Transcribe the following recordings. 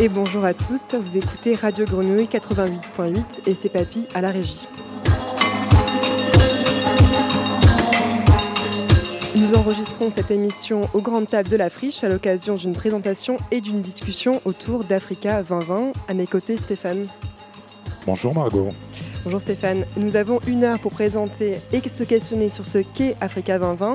Et bonjour à tous. Vous écoutez Radio Grenouille 88.8 et c'est Papy à la régie. Nous enregistrons cette émission aux grandes tables de la friche à l'occasion d'une présentation et d'une discussion autour d'Africa 2020. À mes côtés, Stéphane. Bonjour Margot. Bonjour Stéphane. Nous avons une heure pour présenter et se questionner sur ce qu'est Africa 2020.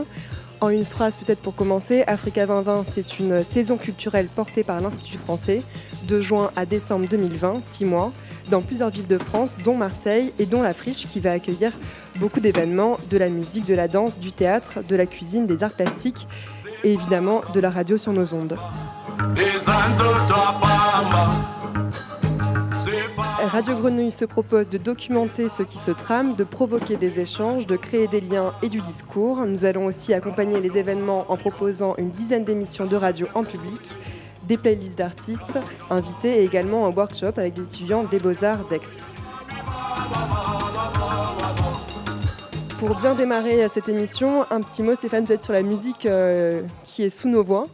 En une phrase peut-être pour commencer, Africa 2020, c'est une saison culturelle portée par l'Institut français de juin à décembre 2020, six mois, dans plusieurs villes de France, dont Marseille et dont la Friche, qui va accueillir beaucoup d'événements, de la musique, de la danse, du théâtre, de la cuisine, des arts plastiques et évidemment de la radio sur nos ondes. Radio Grenouille se propose de documenter ce qui se trame, de provoquer des échanges, de créer des liens et du discours. Nous allons aussi accompagner les événements en proposant une dizaine d'émissions de radio en public, des playlists d'artistes invités et également un workshop avec des étudiants des Beaux-Arts d'Aix. Pour bien démarrer cette émission, un petit mot Stéphane peut-être sur la musique euh, qui est sous nos voix.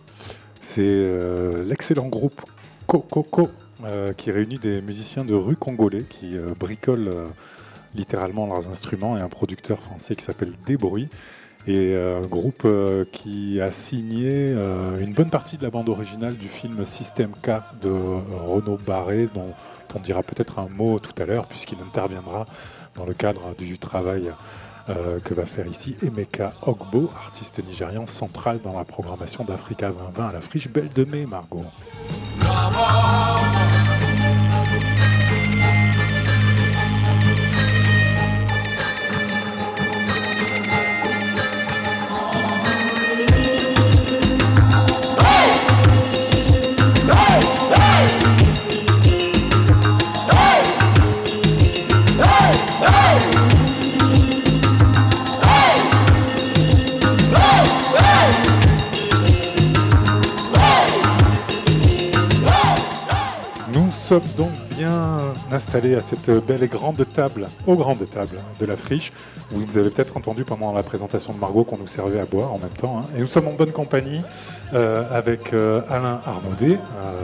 C'est euh, l'excellent groupe Coco euh, qui réunit des musiciens de rue congolais qui euh, bricolent euh, littéralement leurs instruments et un producteur français qui s'appelle Débruit. Et un groupe qui a signé une bonne partie de la bande originale du film Système K de Renaud Barré, dont on dira peut-être un mot tout à l'heure, puisqu'il interviendra dans le cadre du travail que va faire ici Emeka Ogbo, artiste nigérian central dans la programmation d'Africa 2020 à la friche Belle de Mai, Margot. Sommes donc bien installés à cette belle et grande table, aux grandes tables de la friche. Vous, avez peut-être entendu pendant la présentation de Margot qu'on nous servait à boire en même temps. Hein. Et nous sommes en bonne compagnie euh, avec euh, Alain Armaudet euh,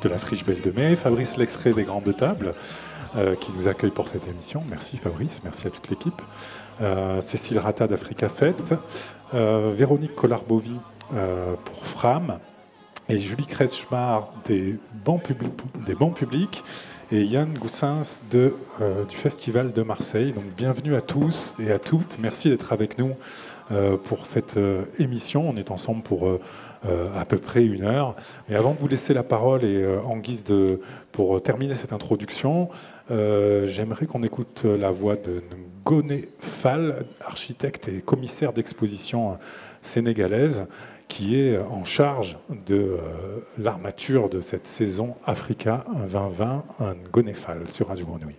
de la friche Belle de Mai, Fabrice Lextrait des grandes tables qui nous accueille pour cette émission. Merci Fabrice, merci à toute l'équipe. Cécile Rata d'Africa Fête, Véronique Collarbovi pour Fram, et Julie Kretschmar des bancs, publics et Yann Goussens de, euh, du Festival de Marseille. Donc bienvenue à tous et à toutes. Merci d'être avec nous euh, pour cette euh, émission. On est ensemble pour à peu près une heure. Mais avant de vous laisser la parole et en guise de pour terminer cette introduction, j'aimerais qu'on écoute la voix de Ngone Fall, architecte et commissaire d'exposition sénégalaise qui est en charge de euh, l'armature de cette saison Africa 2020 un Gonefal sur Radio Grenouille.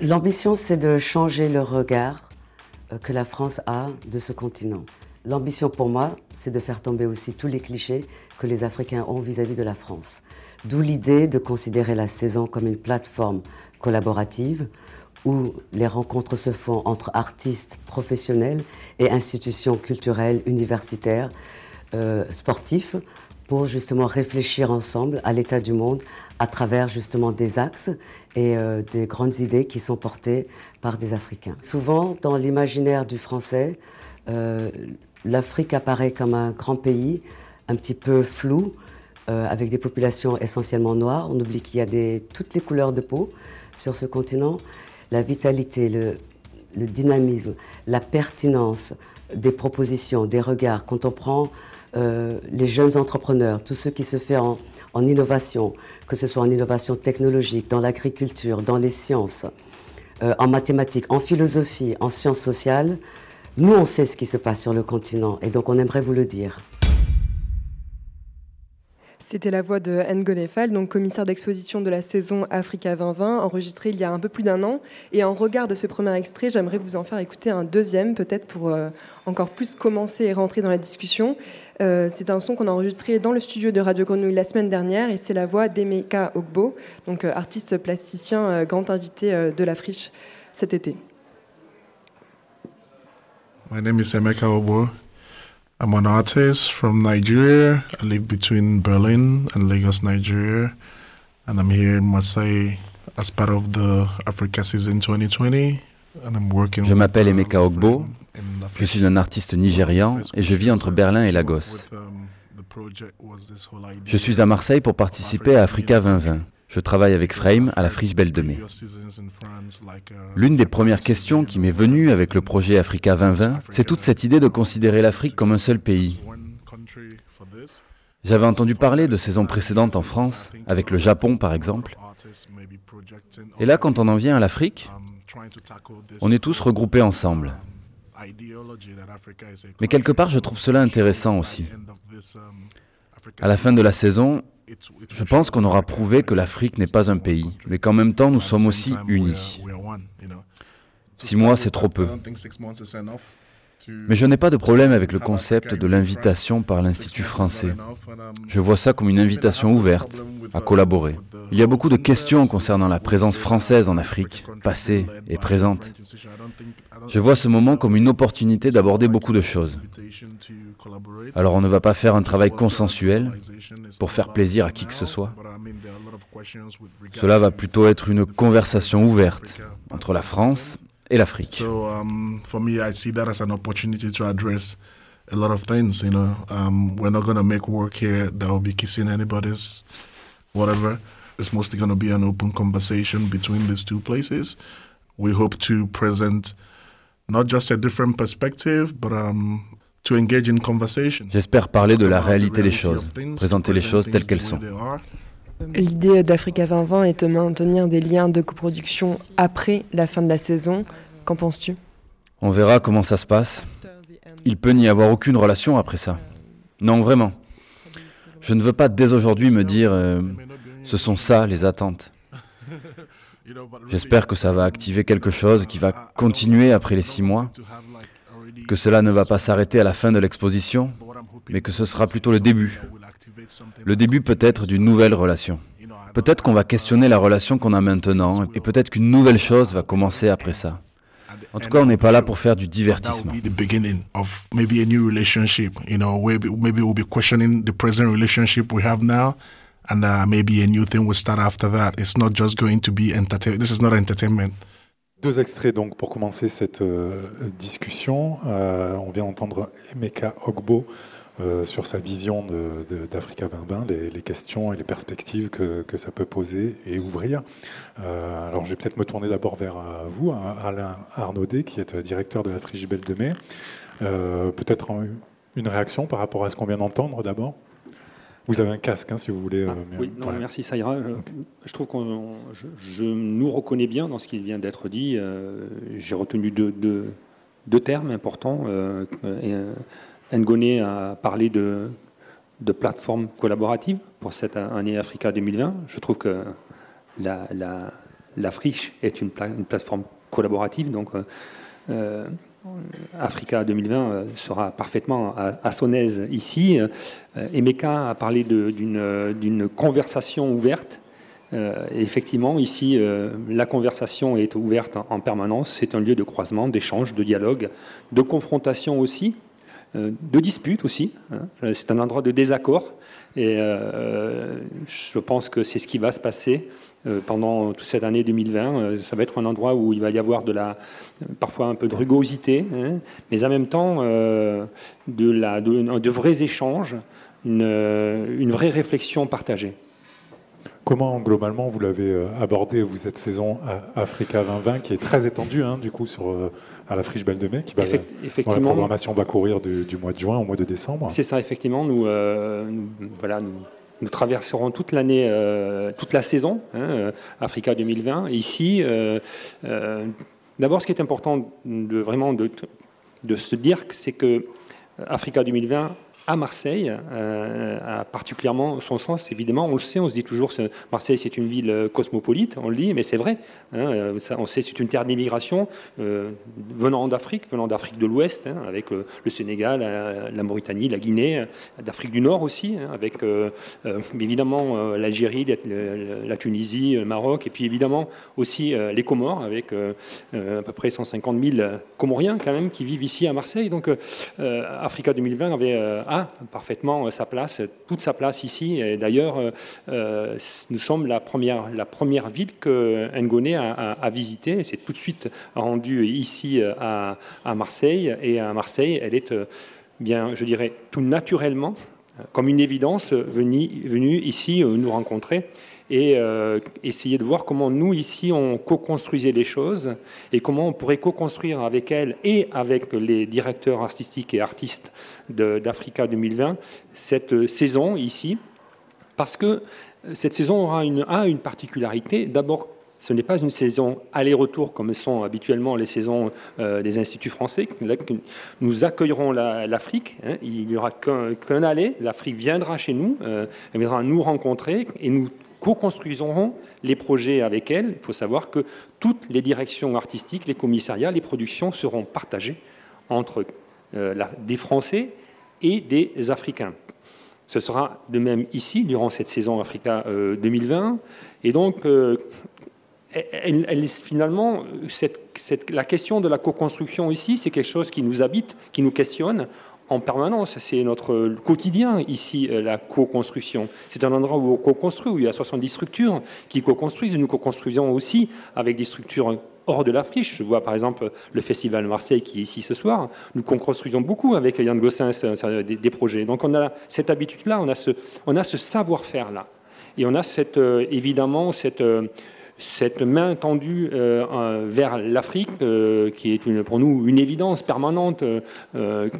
L'ambition, c'est de changer le regard euh, que la France a de ce continent. L'ambition pour moi, c'est de faire tomber aussi tous les clichés que les Africains ont vis-à-vis -vis de la France. D'où l'idée de considérer la saison comme une plateforme collaborative où les rencontres se font entre artistes professionnels et institutions culturelles, universitaires, euh, sportifs, pour justement réfléchir ensemble à l'état du monde à travers justement des axes et euh, des grandes idées qui sont portées par des Africains. Souvent, dans l'imaginaire du français, euh, l'Afrique apparaît comme un grand pays un petit peu flou, avec des populations essentiellement noires. On oublie qu'il y a toutes les couleurs de peau sur ce continent la vitalité, le, dynamisme, la pertinence des propositions, des regards, quand on prend euh, les jeunes entrepreneurs, tout ce qui se fait en, innovation, que ce soit en innovation technologique, dans l'agriculture, dans les sciences, euh, en mathématiques, en philosophie, en sciences sociales, nous on sait ce qui se passe sur le continent et donc on aimerait vous le dire. C'était la voix de Ngolefal, donc commissaire d'exposition de la saison Africa 2020, enregistrée il y a un peu plus d'un an. Et en regard de ce premier extrait, j'aimerais vous en faire écouter un deuxième, peut-être pour euh, encore plus commencer et rentrer dans la discussion. Euh, c'est un son qu'on a enregistré dans le studio de Radio Grenouille la semaine dernière, et c'est la voix d'Emeka Ogbo, donc euh, artiste plasticien, grand invité de la friche cet été. My name is Emeka Ogbo. I'm an artist from Nigeria. I live between Berlin and Lagos, Nigeria. And I'm here in Marseille as part of the Africa Season 2020. And I'm working Je m'appelle uh, Emeka Ogbo. Je suis un artiste nigérian et je vis entre Berlin et Lagos. Um, Je suis à Marseille pour participer à Africa 2020. Je travaille avec Frame à la Friche Belle de Mai. L'une des premières questions qui m'est venue avec le projet Africa 2020, c'est toute cette idée de considérer l'Afrique comme un seul pays. J'avais entendu parler de saisons précédentes en France, avec le Japon par exemple. Et là, quand on en vient à l'Afrique, on est tous regroupés ensemble. Mais quelque part, je trouve cela intéressant aussi. À la fin de la saison, je pense qu'on aura prouvé que l'Afrique n'est pas un pays, mais qu'en même temps nous sommes aussi unis. Six mois, c'est trop peu. Mais je n'ai pas de problème avec le concept de l'invitation par l'Institut français. Je vois ça comme une invitation ouverte à collaborer. Il y a beaucoup de questions concernant la présence française en Afrique, passée et présente. Je vois ce moment comme une opportunité d'aborder beaucoup de choses. Alors on ne va pas faire un travail consensuel pour faire plaisir à qui que ce soit. Cela va plutôt être une conversation ouverte entre la France et l'Afrique. So um, for me, I see that as an opportunity to address a lot of things. You know, um, we're not going to make work here that will be kissing anybody's whatever. It's mostly going to be an open conversation between these two places. We hope to present not just a different perspective, but um, to engage in conversation. J'espère parler de la réalité des choses, présenter les choses telles qu'elles sont. L'idée d'Africa 2020 est de maintenir des liens de coproduction après la fin de la saison. Qu'en penses-tu? On verra comment ça se passe. Il peut n'y avoir aucune relation après ça. Non, vraiment. Je ne veux pas dès aujourd'hui me dire euh, ce sont ça les attentes. J'espère que ça va activer quelque chose qui va continuer après les six mois, que cela ne va pas s'arrêter à la fin de l'exposition, mais que ce sera plutôt le début. Le début peut-être d'une nouvelle relation. Peut-être qu'on va questionner la relation qu'on a maintenant, et peut-être qu'une nouvelle chose va commencer après ça. En tout cas, on n'est pas là pour faire du divertissement. That will be the beginning of maybe a new relationship. You know, where we- maybe we'll be questioning the present relationship we have now, and uh, maybe a new thing will start after that. It's not just going to be entertainment. This is not entertainment. Deux extraits donc pour commencer cette euh, discussion. Euh, on vient d'entendre Emeka Ogbo euh, sur sa vision d'Africa 2020, les, les questions et les perspectives que, que ça peut poser et ouvrir. Euh, alors je vais peut-être me tourner d'abord vers euh, vous, hein, Alain Arnaudet, qui est directeur de la Frigibelle de Mai. Euh, peut-être une réaction par rapport à ce qu'on vient d'entendre d'abord? Vous avez un casque, hein, si vous voulez. Ah, oui, non, voilà. merci, ça ira. Je, trouve qu'on je, je nous reconnais bien dans ce qui vient d'être dit. Euh, J'ai retenu deux, deux- deux termes importants. Euh, Ngoné a parlé de, plateforme collaborative pour cette année Africa 2020. Je trouve que la, est une, pla- une plateforme collaborative. Donc, euh, euh, Africa 2020 euh, sera parfaitement à, son aise ici. Emeka a parlé d'une conversation ouverte. Effectivement, ici, la conversation est ouverte en, en permanence. C'est un lieu de croisement, d'échange, de dialogue, de confrontation aussi, de dispute aussi. hein. C'est un endroit de désaccord. Et euh, je pense que c'est ce qui va se passer euh, pendant toute cette année 2020. Euh, Ça va être un endroit où il va y avoir de la, parfois un peu de rugosité, hein, mais en même temps euh, de, la, de, vrais échanges, euh, une vraie réflexion partagée. Comment globalement vous l'avez euh, abordé vous cette saison Africa 2020 qui est très étendue hein, du coup sur euh, à la Friche Belle de Mai qui va, Effect- dont la effectivement, programmation va courir du, du mois de juin au mois de décembre. c'est ça, effectivement, nous, euh, nous- voilà, nous, nous traverserons toute l'année, euh, toute la saison, hein, Africa 2020. Ici, euh, d'abord, ce qui est important de vraiment de, de se dire, que c'est que Africa 2020 à Marseille euh, a particulièrement son sens, évidemment. On le sait, on se dit toujours, Marseille c'est une ville euh, cosmopolite, on le dit, mais c'est vrai. Hein, euh, on sait c'est une terre d'immigration venant d'Afrique, venant d'Afrique de l'Ouest, hein, avec le, Sénégal, la, Mauritanie, la Guinée, d'Afrique du Nord aussi, hein, avec évidemment l'Algérie, la, Tunisie, le Maroc, et puis évidemment aussi les Comores, avec à peu près 150 000 Comoriens quand même qui vivent ici à Marseille. Donc Africa 2020 avait parfaitement euh, sa place, toute sa place ici. Et d'ailleurs, euh, euh, nous sommes la première, la première ville que Ngoné a, a, visitée. C'est tout de suite rendu ici à, Marseille. Et à Marseille, elle est bien, je dirais, tout naturellement, comme une évidence, venue, venue ici nous rencontrer et euh, essayer de voir comment nous, ici, on co-construisait les choses et comment on pourrait co-construire avec elle et avec les directeurs artistiques et artistes d'Africa 2020 cette saison ici. Parce que cette saison aura une, a une particularité. D'abord, ce n'est pas une saison aller-retour comme sont habituellement les saisons euh, des instituts français. nous accueillerons l'Afrique. Hein. il n'y aura qu'un aller. L'Afrique viendra chez nous, euh, elle viendra nous rencontrer et nous co-construisons les projets avec elle. Il faut savoir que toutes les directions artistiques, les commissariats, les productions seront partagées entre euh, des Français et des Africains. Ce sera de même ici, durant cette saison Africa 2020. Euh, et donc, euh, finalement, la question de la co-construction ici, c'est quelque chose qui nous habite, qui nous questionne en permanence. C'est notre quotidien ici, euh, la co-construction. C'est un endroit où on co-construit, où il y a 70 structures qui co-construisent. Nous co-construisons aussi avec des structures hors de la friche. Je vois par exemple le Festival Marseille qui est ici ce soir. Nous co-construisons beaucoup avec Yann Gossens des, des, projets. Donc on a cette habitude-là, on a ce, ce savoir-faire-là. Et on a cette, euh, évidemment cette euh, cette main tendue euh, vers l'Afrique, euh, qui est pour nous une évidence permanente. Euh,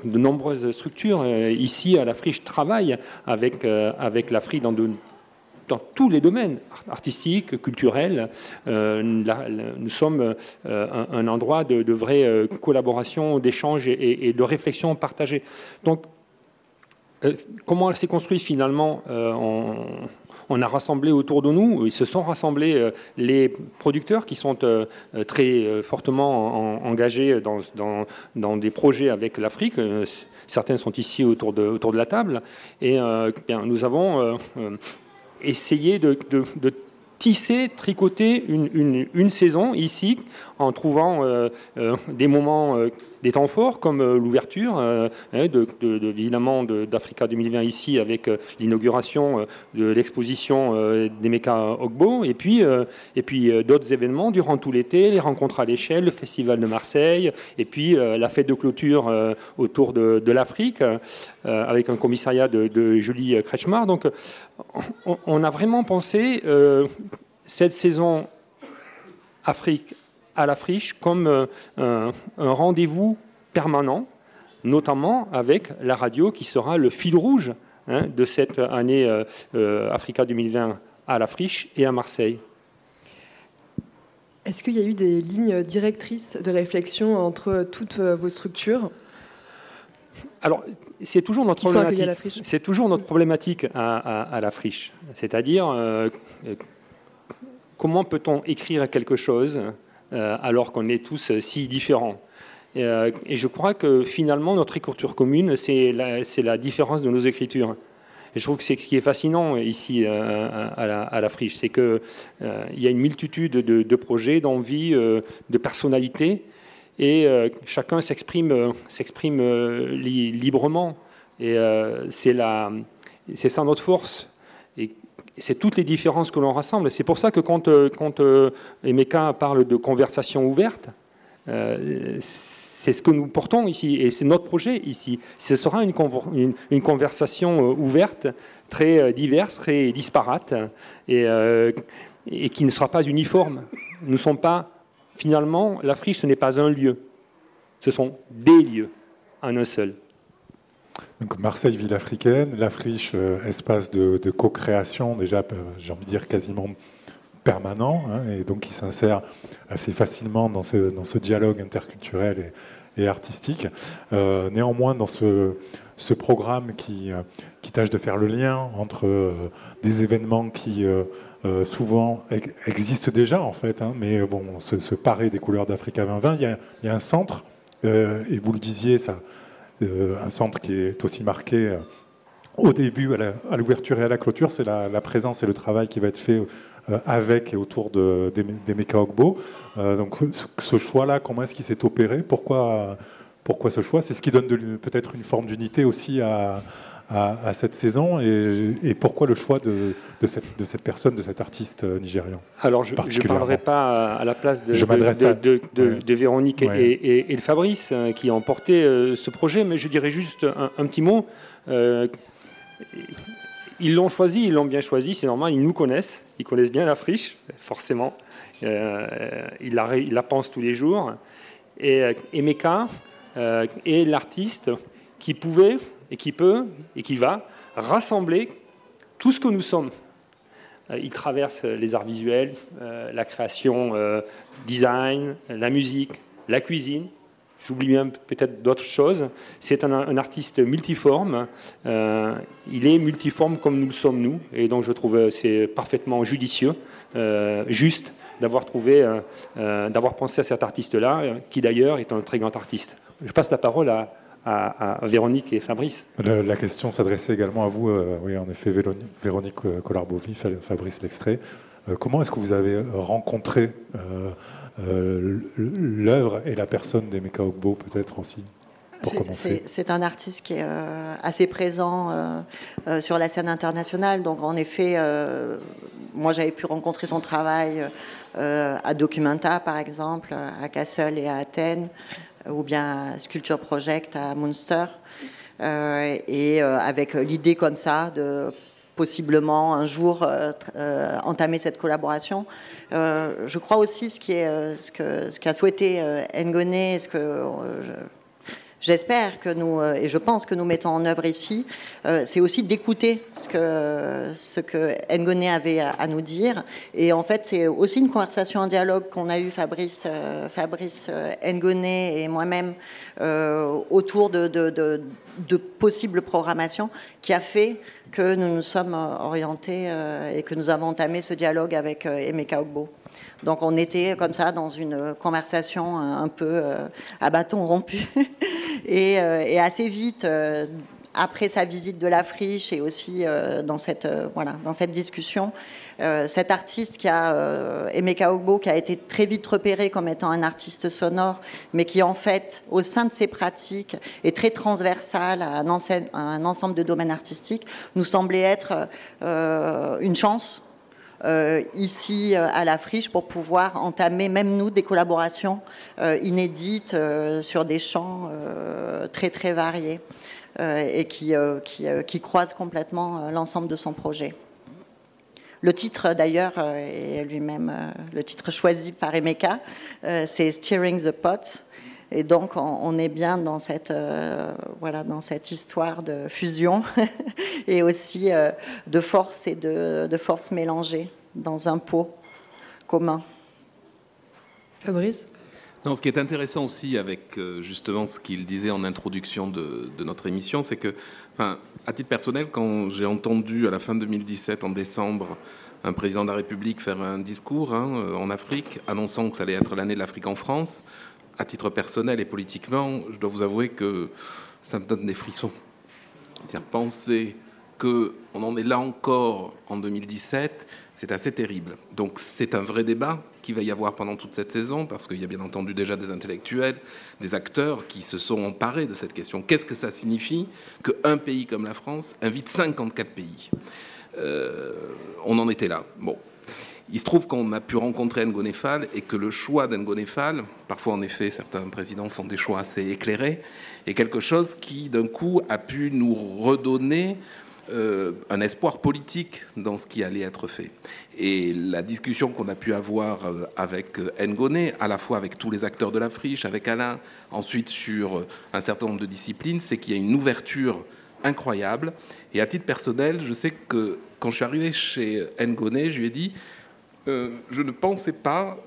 de nombreuses structures ici à la friche travaillent avec, avec l'Afrique dans, dans tous les domaines artistiques, culturels. nous sommes un, endroit de, vraie collaboration, d'échange et, de réflexion partagée. Donc, comment elle s'est construite finalement a rassemblé autour de nous, ils se sont rassemblés euh, les producteurs qui sont euh, euh, très fortement engagés dans, des projets avec l'Afrique. Certains sont ici autour de, la table. Et bien, nous avons essayé de, tisser, tricoter une, saison ici en trouvant des moments des temps forts comme euh, l'ouverture, euh, hein, de, évidemment, d'Africa 2020 ici avec euh, l'inauguration de l'exposition des Meka Ogbo, et puis, et puis d'autres événements durant tout l'été, les rencontres à l'échelle, le Festival de Marseille, et puis la fête de clôture autour de, l'Afrique, avec un commissariat de, Julie Kretschmar. Donc on, a vraiment pensé cette saison Afrique à la friche comme euh, un, rendez-vous permanent, notamment avec la radio qui sera le fil rouge hein, de cette année euh, euh, Africa 2020 à la friche et à Marseille. Est-ce qu'il y a eu des lignes directrices de réflexion entre toutes vos structures? Alors, c'est toujours notre problématique. C'est toujours notre problématique à, la friche. C'est-à-dire, comment peut-on écrire quelque chose? Alors qu'on est tous euh, si différents. Euh, et, je crois que finalement, notre écriture commune, c'est la, différence de nos écritures. Je trouve que c'est ce qui est fascinant ici à, la, friche, c'est qu'il y a une multitude de, projets, d'envies, de personnalités, et chacun s'exprime librement. Et c'est ça notre force c'est toutes les différences que l'on rassemble. C'est pour ça que quand, euh, euh, Emeka parle de conversation ouverte, euh, c'est ce que nous portons ici, et c'est notre projet ici. Ce sera une, conversation ouverte, très diverse, très disparate, et, et, qui ne sera pas uniforme. Nous ne sommes pas, finalement, la friche, ce n'est pas un lieu, ce sont des lieux, en un seul. Donc Marseille, ville africaine, la friche, euh, espace de, co-création, déjà, euh, j'ai envie de dire quasiment permanent, hein, et donc qui s'insère assez facilement dans ce, dans ce dialogue interculturel et, artistique. Euh, néanmoins, dans ce, ce programme qui, qui tâche de faire le lien entre des événements qui souvent existent déjà en fait, hein, mais bon, se, parer des couleurs d'Africa 2020, il y, a, il y a un centre, et vous le disiez, ça, un centre qui est aussi marqué au début, à l'ouverture et à la clôture, c'est la, présence et le travail qui va être fait euh, avec et autour de, des, des euh, donc ce choix-là, comment est-ce qu'il s'est opéré? Pourquoi, pourquoi ce choix? C'est ce qui donne peut-être une forme d'unité aussi à, à, cette saison et, pourquoi le choix de, de, cette, de, cette, personne, de cet artiste euh, nigérian Alors je ne parlerai pas à la place de, de Véronique et, de Fabrice qui ont porté ce projet, mais je dirais juste un, un petit mot. Ils l'ont choisi, ils l'ont bien choisi, c'est normal, ils nous connaissent, ils connaissent bien la friche, forcément. Euh, ils, la, la, pensent tous les jours. Et euh, Emeka euh, est l'artiste qui pouvait et qui peut et qui va rassembler tout ce que nous sommes. il traverse les arts visuels, la création, design, la musique, la cuisine, J'oublie même peut-être d'autres choses. C'est un, artiste multiforme. Euh, il est multiforme comme nous le sommes nous. Et donc je trouve c'est parfaitement judicieux, euh, juste d'avoir trouvé, euh, d'avoir pensé à cet artiste-là, qui d'ailleurs est un très grand artiste. Je passe la parole à, Véronique et Fabrice. La, question s'adressait également à vous, oui, en effet, Véronique Collarbovi, Fabrice L'extrait. comment est-ce que vous avez rencontré euh, l'œuvre et la personne des Ogbo peut-être aussi c'est un artiste qui est euh, assez présent euh, sur la scène internationale. Donc, en effet, moi, j'avais pu rencontrer son travail à Documenta, par exemple, à Kassel et à Athènes, ou bien Sculpture Project à Munster. et avec l'idée comme ça de possiblement un jour euh, euh, entamer cette collaboration. Euh, je crois aussi ce qui est ce que ce qu'a souhaité Ngoné, ce que j'espère que nous, et je pense que nous mettons en œuvre ici, c'est aussi d'écouter ce que, ce que Ngoné avait à, nous dire. Et en fait, c'est aussi une conversation, un dialogue qu'on a eu, Fabrice, Fabrice Ngoné et moi-même, autour de, de, de, de possibles programmations, qui a fait que nous nous sommes euh, orientés euh, et que nous avons entamé ce dialogue avec euh, Emeka Ogbo. Donc on était comme ça dans une conversation un peu à bâton rompu et, assez vite après sa visite de la friche et aussi dans cette voilà dans cette discussion euh, cet artiste qui a, euh, Emeka qui a été très vite repéré comme étant un artiste sonore, mais qui en fait, au sein de ses pratiques, est très transversal à un, ensemble de domaines artistiques, nous semblait être euh, une chance ici à la friche pour pouvoir entamer, même nous, des collaborations inédites sur des champs très très variés et qui croisent complètement l'ensemble de son projet. Le titre, d'ailleurs, euh, est lui-même euh, le titre choisi par Emeka, euh, c'est Steering the Pot. Et donc, on, est bien dans cette, voilà, dans cette histoire de fusion et aussi de force et de, de force mélangée dans un pot commun. Fabrice? Non, ce qui est intéressant aussi avec justement ce qu'il disait en introduction de, de notre émission, c'est que, enfin, à titre personnel, quand j'ai entendu à la fin 2017, en décembre, un président de la République faire un discours hein, euh, en Afrique, annonçant que ça allait être l'année de l'Afrique en France, à titre personnel et politiquement, je dois vous avouer que ça me donne des frissons. -dire penser qu'on en est là encore en 2017, c'est assez terrible. Donc c'est un vrai débat qui va y avoir pendant toute cette saison, parce qu'il y a bien entendu déjà des intellectuels, des acteurs qui se sont emparés de cette question. Qu'est-ce que ça signifie qu'un pays comme la France invite 54 pays? Euh, on en était là. Bon. Il se trouve qu'on a pu rencontrer Ngonefal et que le choix d'Ngonefal, parfois en effet certains présidents font des choix assez éclairés, est quelque chose qui d'un coup a pu nous redonner euh, un espoir politique dans ce qui allait être fait. Et la discussion qu'on a pu avoir euh, avec Ngoné, à la fois avec tous les acteurs de la friche, avec Alain, ensuite sur un certain nombre de disciplines, c'est qu'il y a une ouverture incroyable. Et à titre personnel, je sais que quand je suis arrivé chez Ngoné, je lui ai dit je ne pensais pas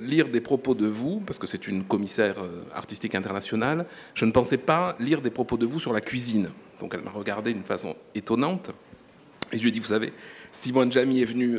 lire des propos de vous, parce que c'est une commissaire artistique internationale, je ne pensais pas lire des propos de vous sur la cuisine. Donc elle m'a regardé d'une façon étonnante. Et je lui ai dit, vous savez, Simone Jamy est venu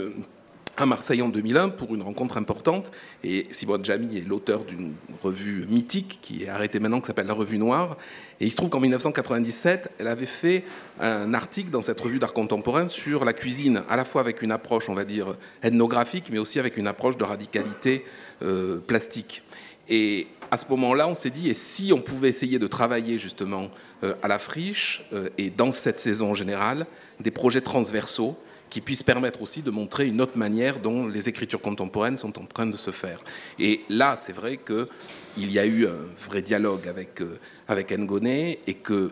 à Marseille en 2001 pour une rencontre importante. Et Simone Jamy est l'auteur d'une revue mythique qui est arrêtée maintenant, qui s'appelle La Revue Noire. Et il se trouve qu'en 1997, elle avait fait un article dans cette revue d'art contemporain sur la cuisine, à la fois avec une approche, on va dire, ethnographique, mais aussi avec une approche de radicalité euh, plastique. Et à ce moment-là, on s'est dit, et si on pouvait essayer de travailler justement euh, à la friche euh, et dans cette saison en général, des projets transversaux qui puisse permettre aussi de montrer une autre manière dont les écritures contemporaines sont en train de se faire. Et là, c'est vrai qu'il y a eu un vrai dialogue avec, euh, avec Ngoné et que,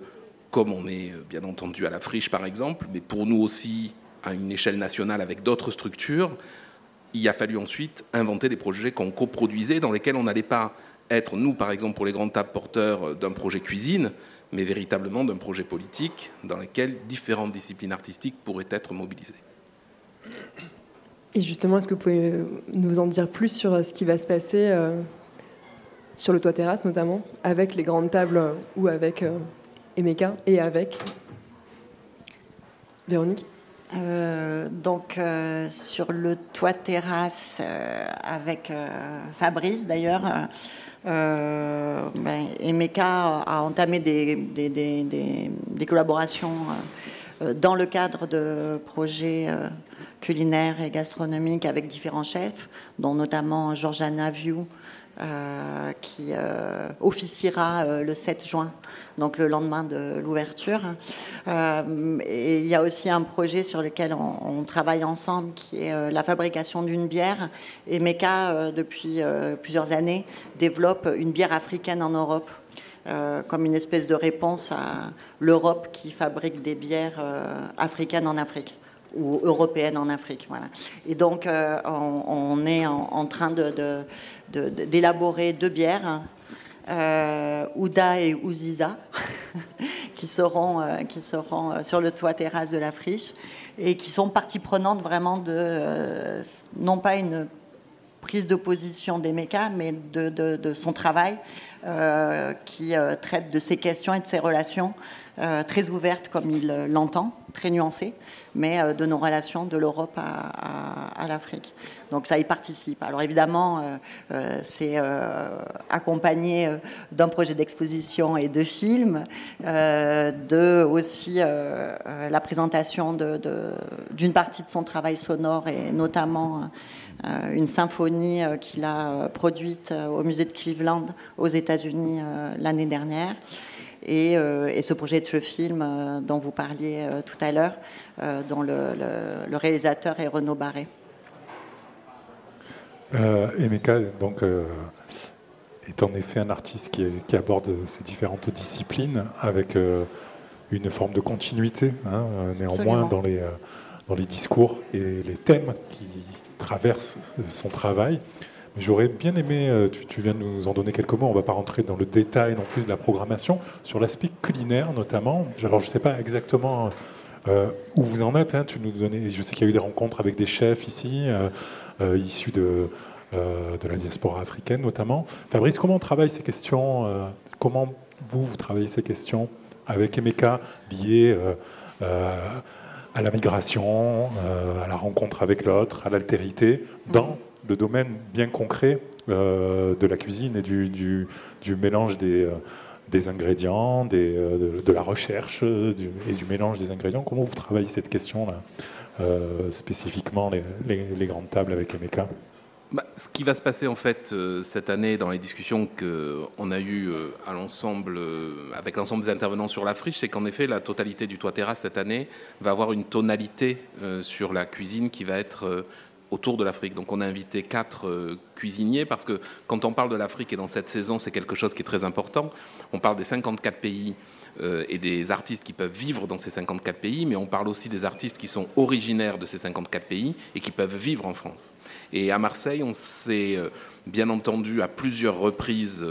comme on est bien entendu à la friche par exemple, mais pour nous aussi à une échelle nationale avec d'autres structures, il a fallu ensuite inventer des projets qu'on coproduisait dans lesquels on n'allait pas être, nous par exemple pour les grandes tables porteurs euh, d'un projet cuisine, mais véritablement d'un projet politique dans lequel différentes disciplines artistiques pourraient être mobilisées. Et justement, est-ce que vous pouvez nous en dire plus sur euh, ce qui va se passer euh, sur le toit terrasse, notamment, avec les grandes tables euh, ou avec Emeka et avec Véronique? Donc sur le toit terrasse avec Fabrice d'ailleurs, euh, ben, Emeka a entamé des, collaborations euh, dans le cadre de projets euh, culinaires et gastronomiques avec différents chefs, dont notamment Georgiana View, euh, qui euh, officiera euh, le 7 juin, donc le lendemain de l'ouverture. et il y a aussi un projet sur lequel on, travaille ensemble, qui est la fabrication d'une bière. Et Meka, depuis plusieurs années, développe une bière africaine en Europe. comme une espèce de réponse à l'Europe qui fabrique des bières africaines en Afrique ou européennes en Afrique. Voilà. Et donc, on, est en, train de, d'élaborer deux bières, euh, Ouda et Ouziza, qui seront, euh, qui seront euh, sur le toit terrasse de la friche et qui sont partie prenante vraiment de, non pas une prise de position des mécas, mais de, de son travail qui traite de ces questions et de ces relations très ouverte comme il l'entend, très nuancée, mais euh, de nos relations de l'Europe à, l'Afrique. Donc ça y participe. Alors évidemment, euh, c'est accompagné d'un projet d'exposition et de film, de aussi la présentation d'une partie de son travail sonore et notamment une symphonie qu'il a produite au musée de Cleveland aux États-Unis l'année dernière. Euh, et, ce projet de ce film euh, dont vous parliez euh, tout à l'heure, dont le, réalisateur est Renaud Barré. Emeka, donc, est en effet un artiste qui, aborde ces différentes disciplines avec une forme de continuité, hein, néanmoins, dans les, dans les discours et les thèmes qui traversent son travail. J'aurais bien aimé, euh, tu, viens de nous en donner quelques mots, on ne va pas rentrer dans le détail non plus de la programmation, sur l'aspect culinaire notamment. Alors je ne sais pas exactement euh, où vous en êtes, hein. tu nous donnais, je sais qu'il y a eu des rencontres avec des chefs ici, euh, issus de, de la diaspora africaine notamment. Fabrice, comment on travaille ces questions Comment vous, vous travaillez ces questions avec Emeka liées à la migration, à la rencontre avec l'autre, à l'altérité, dans le domaine bien concret euh, de la cuisine et du, du, mélange des, euh, des ingrédients, des, euh, de, la recherche et du mélange des ingrédients. Comment vous travaillez cette question-là, spécifiquement les, grandes tables avec Emeka bah, ce qui va se passer en fait cette année dans les discussions qu'on a eues à l'ensemble, avec l'ensemble des intervenants sur la friche, c'est qu'en effet la totalité du toit terrasse cette année va avoir une tonalité sur la cuisine qui va être autour de l'Afrique. Donc on a invité quatre euh, cuisiniers parce que quand on parle de l'Afrique et dans cette saison, c'est quelque chose qui est très important. On parle des 54 pays euh, et des artistes qui peuvent vivre dans ces 54 pays, mais on parle aussi des artistes qui sont originaires de ces 54 pays et qui peuvent vivre en France. Et à Marseille, on s'est euh, bien entendu à plusieurs reprises,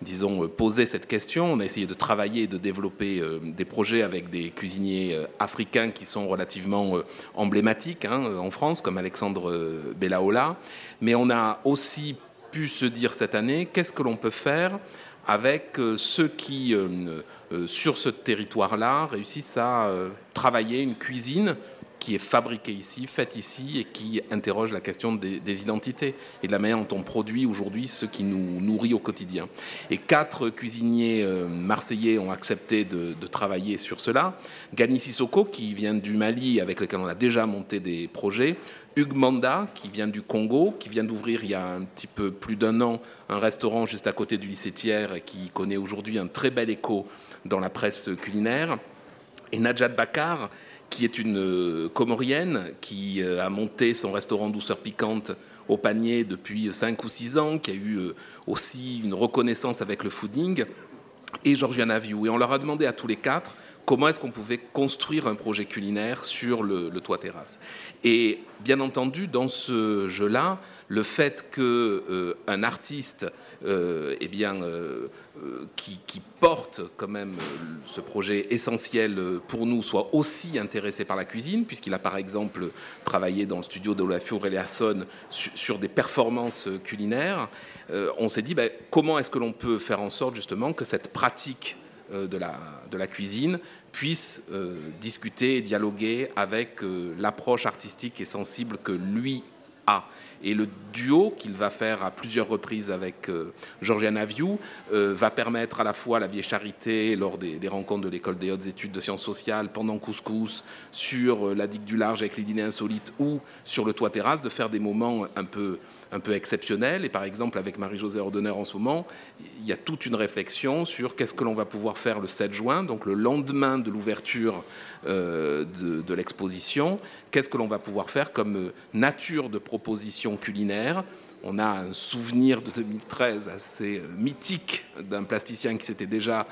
disons, posé cette question. On a essayé de travailler et de développer des projets avec des cuisiniers africains qui sont relativement emblématiques hein, en France, comme Alexandre Bellaola. Mais on a aussi pu se dire cette année, qu'est-ce que l'on peut faire avec ceux qui euh, sur ce territoire-là réussissent à euh, travailler une cuisine qui est fabriquée ici, faite ici, et qui interroge la question des, identités et de la manière dont on produit aujourd'hui ce qui nous nourrit au quotidien. Et quatre cuisiniers euh, marseillais ont accepté de, travailler sur cela. Gani Sissoko, qui vient du Mali, avec lequel on a déjà monté des projets. Hugues Manda, qui vient du Congo, qui vient d'ouvrir il y a un petit peu plus d'un an un restaurant juste à côté du lycée Thiers, et qui connaît aujourd'hui un très bel écho dans la presse culinaire. Et Najat Bakar, qui est une euh, Comorienne, qui euh, a monté son restaurant douceur piquante au panier depuis 5 ou 6 ans, qui a eu euh, aussi une reconnaissance avec le fooding, et Georgiana Viou. Et on leur a demandé à tous les quatre comment est-ce qu'on pouvait construire un projet culinaire sur le, toit terrasse. Et bien entendu, dans ce jeu-là, le fait qu'un artiste eh bien, euh, qui, porte quand même euh, ce projet essentiel euh, pour nous soit aussi intéressé par la cuisine, puisqu'il a par exemple travaillé dans le studio de Olafur Eliasson sur, sur des performances culinaires, on s'est dit ben, comment est-ce que l'on peut faire en sorte justement que cette pratique de la cuisine puisse discuter et dialoguer avec l'approche artistique et sensible que lui Et le duo qu'il va faire à plusieurs reprises avec euh, Georgiana Vieux euh, va permettre à la fois la Vieille Charité, lors des, rencontres de l'école des hautes études de sciences sociales, pendant Couscous, sur euh, la digue du large avec les dîners insolites ou sur le toit terrasse, de faire des moments un peu un peu exceptionnel. Et par exemple, avec Marie-Josée Ordener en ce moment, il y a toute une réflexion sur qu'est-ce que l'on va pouvoir faire le 7 juin, donc le lendemain de l'ouverture euh, de, l'exposition. Qu'est-ce que l'on va pouvoir faire comme euh, nature de proposition culinaire? On a un souvenir de 2013 assez euh, mythique d'un plasticien qui s'était déjà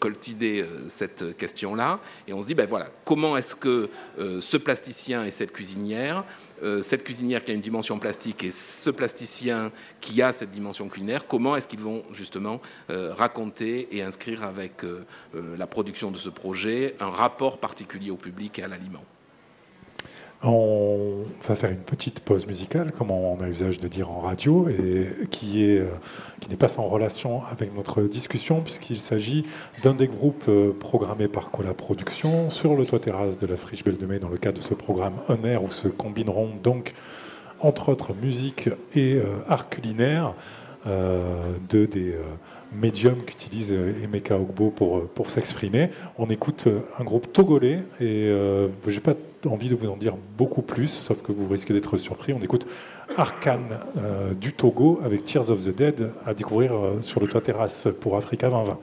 coltidé cette question-là. Et on se dit, ben voilà, comment est-ce que ce plasticien et cette cuisinière euh, cette cuisinière qui a une dimension plastique et ce plasticien qui a cette dimension culinaire, comment est-ce qu'ils vont justement euh, raconter et inscrire avec euh, la production de ce projet un rapport particulier au public et à l'aliment? On va faire une petite pause musicale, comme on a l'usage de dire en radio, et euh, qui n'est pas sans relation avec notre discussion, puisqu'il s'agit d'un des groupes euh, programmés par Cola Productions sur le toit terrasse de la Friche Belle de Mai, dans le cadre de ce programme Un air où se combineront donc entre autres musique et euh, art culinaire de des médium qu'utilise euh, Emeka Ogbo pour, euh, s'exprimer. On écoute euh, un groupe togolais et j'ai pas envie de vous en dire beaucoup plus, sauf que vous risquez d'être surpris. On écoute Arkane du Togo avec Tears of the Dead à découvrir sur le toit terrasse pour Africa 2020.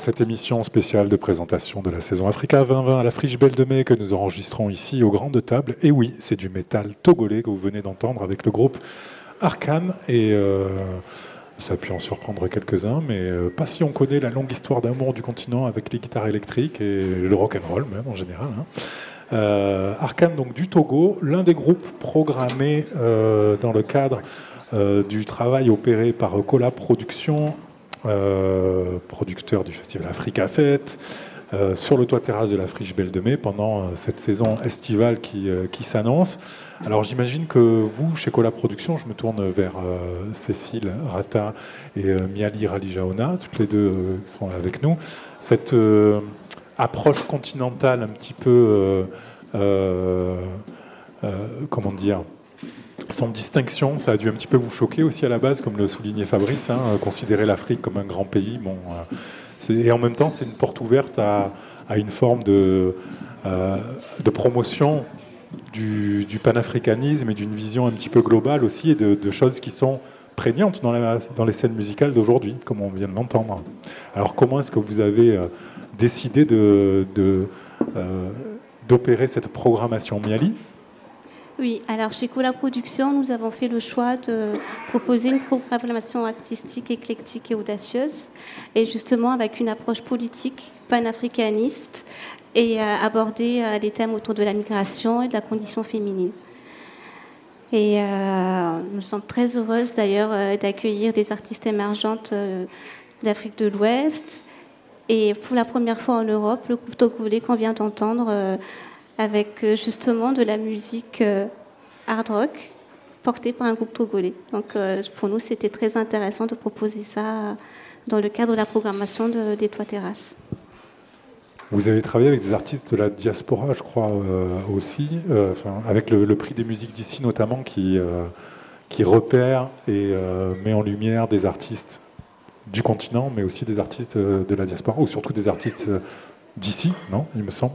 Cette émission spéciale de présentation de la saison Africa 2020 à la Friche Belle de Mai que nous enregistrons ici aux grandes tables. Et oui, c'est du métal togolais que vous venez d'entendre avec le groupe Arcan. Et euh, ça a pu en surprendre quelques-uns, mais euh, pas si on connaît la longue histoire d'amour du continent avec les guitares électriques et le rock and roll même en général. Hein. Euh, Arcan donc du Togo, l'un des groupes programmés dans le cadre du travail opéré par Cola Productions euh, producteur du festival Africa Fête, euh, sur le toit terrasse de la Friche Belle de Mai pendant euh, cette saison estivale qui, qui s'annonce. Alors j'imagine que vous, chez Cola Productions, je me tourne vers Cécile Rata et Miali Ralijaona, toutes les deux sont là avec nous. Cette approche continentale un petit peu, comment dire, sans distinction, ça a dû un petit peu vous choquer aussi à la base, comme le soulignait Fabrice, hein, considérer l'Afrique comme un grand pays. Bon, euh, et en même temps, c'est une porte ouverte à, une forme de, euh, promotion du, panafricanisme et d'une vision un petit peu globale aussi, et de, choses qui sont prégnantes dans, les scènes musicales d'aujourd'hui, comme on vient de l'entendre. Alors comment est-ce que vous avez euh, décidé de, d'opérer cette programmation Miali? Oui, alors chez Cola Production, nous avons fait le choix de proposer une programmation artistique éclectique et audacieuse, et justement avec une approche politique panafricaniste et euh, aborder euh, les thèmes autour de la migration et de la condition féminine. Et euh, nous sommes très heureuses d'ailleurs d'accueillir des artistes émergentes d'Afrique de l'Ouest. Et pour la première fois en Europe, le groupe Togolais qu'on vient d'entendre avec euh, justement de la musique euh, hard rock portée par un groupe togolais. Donc euh, pour nous, c'était très intéressant de proposer ça dans le cadre de la programmation des Toits Terrasses. Vous avez travaillé avec des artistes de la diaspora, je crois, aussi, avec le, prix des musiques d'ici notamment, qui, qui repère et met en lumière des artistes du continent, mais aussi des artistes de la diaspora, ou surtout des artistes d'ici, non Il me semble.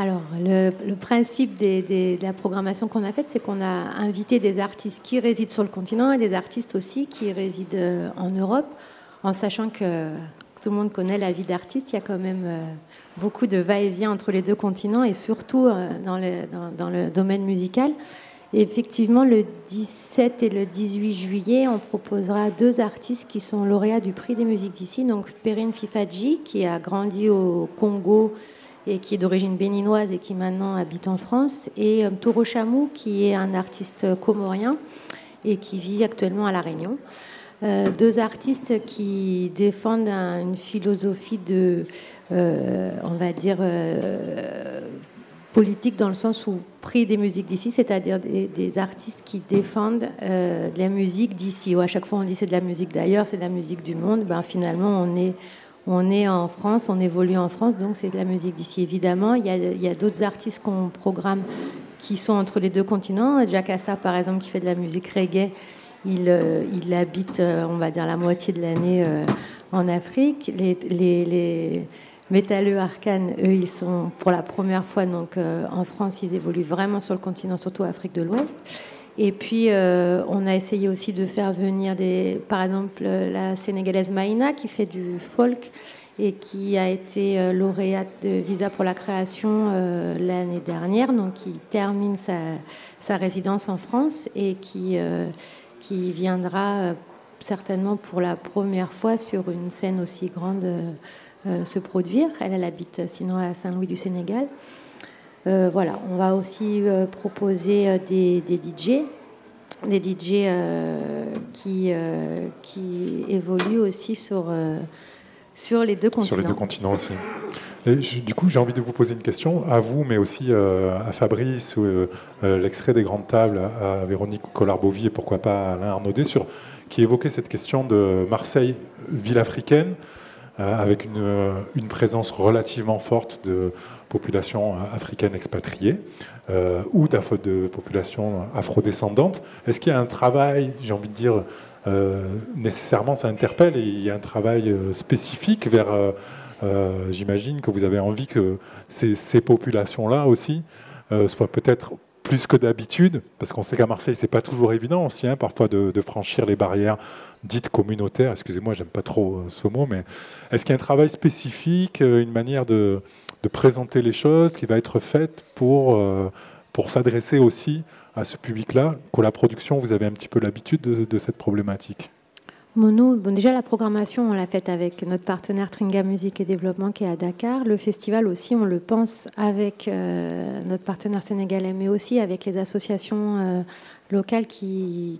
Alors, le, principe de la programmation qu'on a faite, c'est qu'on a invité des artistes qui résident sur le continent et des artistes aussi qui résident euh, en Europe, en sachant que tout le monde connaît la vie d'artiste. Il y a quand même euh, beaucoup de va-et-vient entre les deux continents et surtout euh, dans le, domaine musical. effectivement, le 17 et le 18 juillet, on proposera deux artistes qui sont lauréats du prix des musiques d'ici. Donc, Perrine Fifadji, qui a grandi au Congo et qui est d'origine béninoise et qui maintenant habite en France, et euh, Toro Chamou, qui est un artiste comorien et qui vit actuellement à La Réunion. Euh, deux artistes qui défendent une philosophie de, euh, on va dire, politique dans le sens où prix des musiques d'ici, c'est-à-dire des, artistes qui défendent de la musique d'ici. Ou à chaque fois on dit c'est de la musique d'ailleurs, c'est de la musique du monde. Ben, finalement on est on est en France, on évolue en France, donc c'est de la musique d'ici. Évidemment, il y a, d'autres artistes qu'on programme qui sont entre les deux continents. Jack Assa, par exemple, qui fait de la musique reggae, il, euh, habite, euh, on va dire, la moitié de l'année euh, en Afrique. Les, les, métalleux Arcane, eux, ils sont pour la première fois donc, en France, ils évoluent vraiment sur le continent, surtout Afrique de l'Ouest. Et puis, euh, on a essayé aussi de faire venir, des, par exemple, la sénégalaise Maïna, qui fait du folk et qui a été euh, lauréate de Visa pour la création euh, l'année dernière, donc qui termine sa, résidence en France et qui, viendra certainement pour la première fois sur une scène aussi grande se produire. Elle habite sinon à Saint-Louis du Sénégal. Euh, voilà, on va aussi euh, proposer euh, des, DJ, des DJ qui, qui évoluent aussi sur, sur les deux continents. Sur les deux continents aussi. du coup, j'ai envie de vous poser une question à vous, mais aussi à Fabrice, ou l'extrait des grandes tables, à Véronique Collard-Bovy et pourquoi pas à Alain Arnaudet, sur, qui évoquait cette question de Marseille, ville africaine, avec une, une, présence relativement forte de populations africaines expatriées euh, ou de populations afrodescendantes. Est-ce qu'il y a un travail, j'ai envie de dire, euh, nécessairement ça interpelle et il y a un travail euh, spécifique vers, j'imagine que vous avez envie que ces, populations-là aussi soient peut-être plus que d'habitude, parce qu'on sait qu'à Marseille, c'est pas toujours évident aussi, hein, parfois de, franchir les barrières dites communautaires. Excusez-moi, j'aime pas trop euh, ce mot, mais est-ce qu'il y a un travail spécifique, euh, une manière de, présenter les choses qui va être faite pour, euh, pour s'adresser aussi à ce public-là Qu'au la production, vous avez un petit peu l'habitude de cette problématique Déjà la programmation, on l'a faite avec notre partenaire Tringa Musique et Développement qui est à Dakar. Le festival aussi, on le pense avec euh, notre partenaire sénégalais, mais aussi avec les associations euh, locales qui,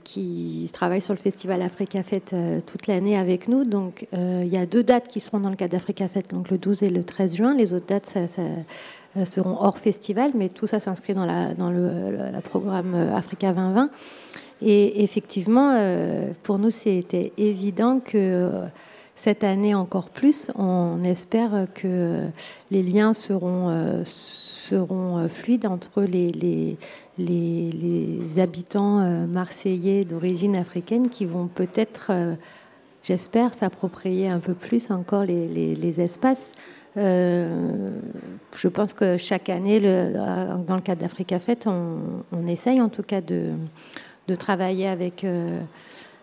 travaillent sur le festival Africa Fête euh, toute l'année avec nous. Donc il y a deux dates qui seront dans le cadre d'Africa Fête, donc le 12 et le 13 juin. Les autres dates, seront hors festival, mais tout ça s'inscrit dans, le, programme Africa 2020. Et effectivement, euh, pour nous, c'était évident que euh, cette année encore plus, on espère que les liens seront, euh, seront fluides entre les, les, habitants marseillais d'origine africaine qui vont peut-être, j'espère, s'approprier un peu plus encore les, espaces. je pense que chaque année, dans le cadre d'Africa Fête, on, essaye en tout cas de, de travailler avec, euh,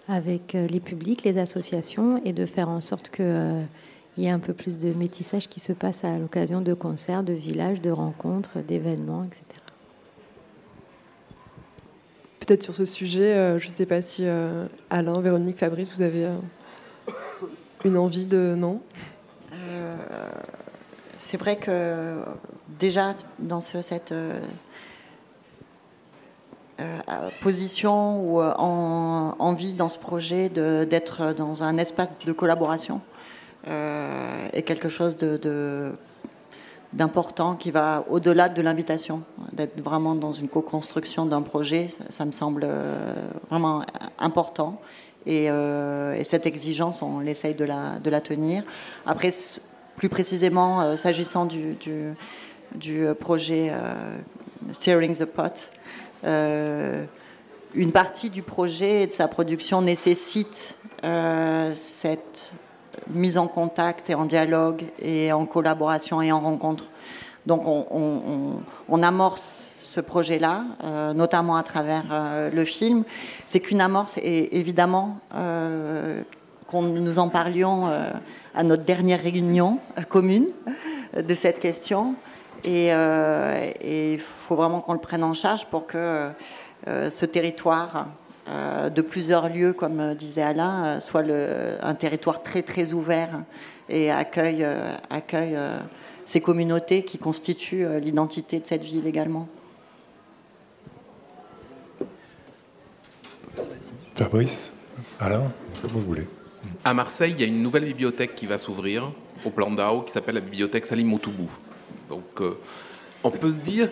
avec euh, les publics, les associations et de faire en sorte qu'il euh, y ait un peu plus de métissage qui se passe à l'occasion de concerts, de villages, de rencontres, d'événements, etc. Peut-être sur ce sujet, je ne sais pas si Alain, Véronique, Fabrice, vous avez une envie de... Non? C'est vrai que déjà dans ce, cette euh, position ou euh, en, envie dans ce projet d'être dans un espace de collaboration euh, est quelque chose d'important qui va au-delà de l'invitation, d'être vraiment dans une co-construction d'un projet, ça me semble vraiment important. Et, cette exigence, on essaye de la, tenir. Après, plus précisément, s'agissant du, projet Steering the Pot, euh, une partie du projet et de sa production nécessite euh, cette mise en contact et en dialogue et en collaboration et en rencontre. Donc on, amorce ce projet-là, euh, notamment à travers le film. C'est qu'une amorce et évidemment qu'on nous en parlions à notre dernière réunion commune de cette question. Et il faut vraiment qu'on le prenne en charge pour que euh, ce territoire euh, de plusieurs lieux, comme disait Alain, euh, soit le, un territoire très très ouvert et accueille, accueille ces communautés qui constituent l'identité de cette ville également. Fabrice, Alain, comme vous voulez. À Marseille, il y a une nouvelle bibliothèque qui va s'ouvrir au plan d'Ao qui s'appelle la bibliothèque Salim Motoubou. Donc on peut se dire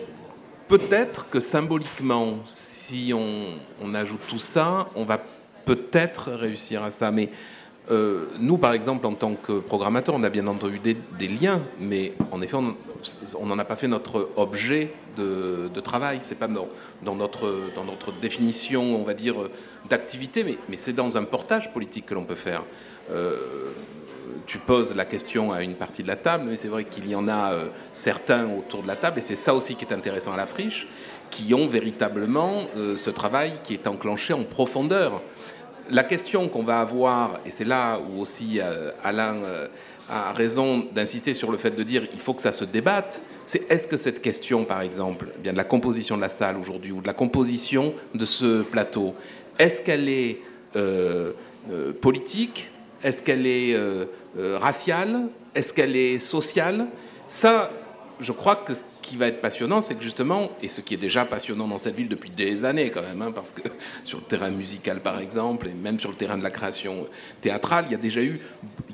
peut-être que symboliquement, si on, ajoute tout ça, on va peut-être réussir à ça. Mais euh, nous, par exemple, en tant que programmateur, on a bien entendu des, liens, mais en effet, on n'en a pas fait notre objet de, travail. C'est pas dans, notre, dans notre définition, on va dire, d'activité, mais, mais c'est dans un portage politique que l'on peut faire. Euh, tu poses la question à une partie de la table, mais c'est vrai qu'il y en a euh, certains autour de la table, et c'est ça aussi qui est intéressant à la friche, qui ont véritablement euh, ce travail qui est enclenché en profondeur. La question qu'on va avoir, et c'est là où aussi euh, Alain a raison d'insister sur le fait de dire il faut que ça se débatte, c'est est-ce que cette question, par exemple, eh bien de la composition de la salle aujourd'hui, ou de la composition de ce plateau, est-ce qu'elle est, politique? Est-ce qu'elle est raciale Est-ce qu'elle est sociale? Ça, je crois que ce qui va être passionnant, c'est que justement, et ce qui est déjà passionnant dans cette ville depuis des années quand même, hein, parce que sur le terrain musical par exemple, et même sur le terrain de la création théâtrale, il y a déjà eu,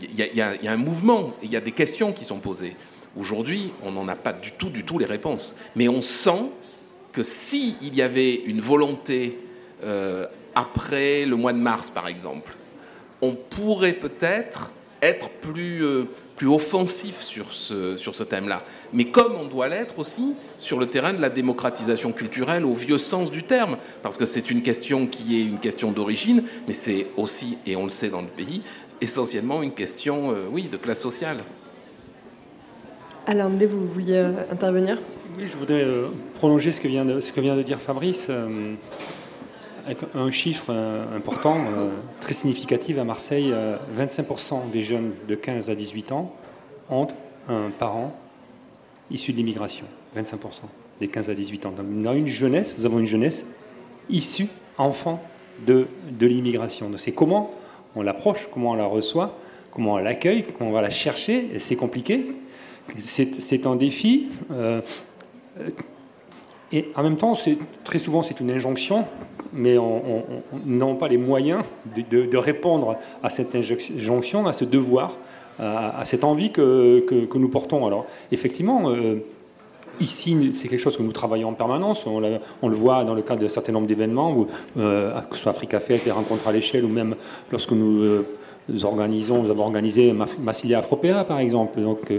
il y a, un mouvement, il y a des questions qui sont posées. Aujourd'hui, on n'en a pas du tout, du tout les réponses. Mais on sent que s'il y avait une volonté euh, après le mois de mars, par exemple, on pourrait peut-être être plus, euh, plus offensif sur ce, sur ce thème-là. Mais comme on doit l'être aussi sur le terrain de la démocratisation culturelle au vieux sens du terme, parce que c'est une question qui est une question d'origine, mais c'est aussi, et on le sait dans le pays, essentiellement une question, euh, oui, de classe sociale. Alain vous vouliez euh, intervenir? Oui, je voudrais prolonger ce que vient de, ce que vient de dire Fabrice un chiffre important, très significatif à Marseille, 25% des jeunes de 15 à 18 ans ont un parent issu de l'immigration. 25% des 15 à 18 ans. Donc, nous avons une jeunesse, nous avons une jeunesse issue, enfant de, de l'immigration. C'est comment on l'approche, comment on la reçoit, comment on l'accueille, comment on va la chercher. C'est compliqué. C'est un défi. Euh, et en même temps, très souvent, c'est une injonction, mais on n'a pas les moyens de, répondre à cette injonction, à ce devoir, à, cette envie que, que, nous portons. Alors, effectivement, euh, Ici, c'est quelque chose que nous travaillons en permanence. On, le voit dans le cadre d'un certain nombre d'événements, euh, que ce soit Africa Fest, les rencontres à l'échelle, ou même lorsque nous, euh, organisons, nous avons organisé Massilia Afropéa, par exemple. Donc,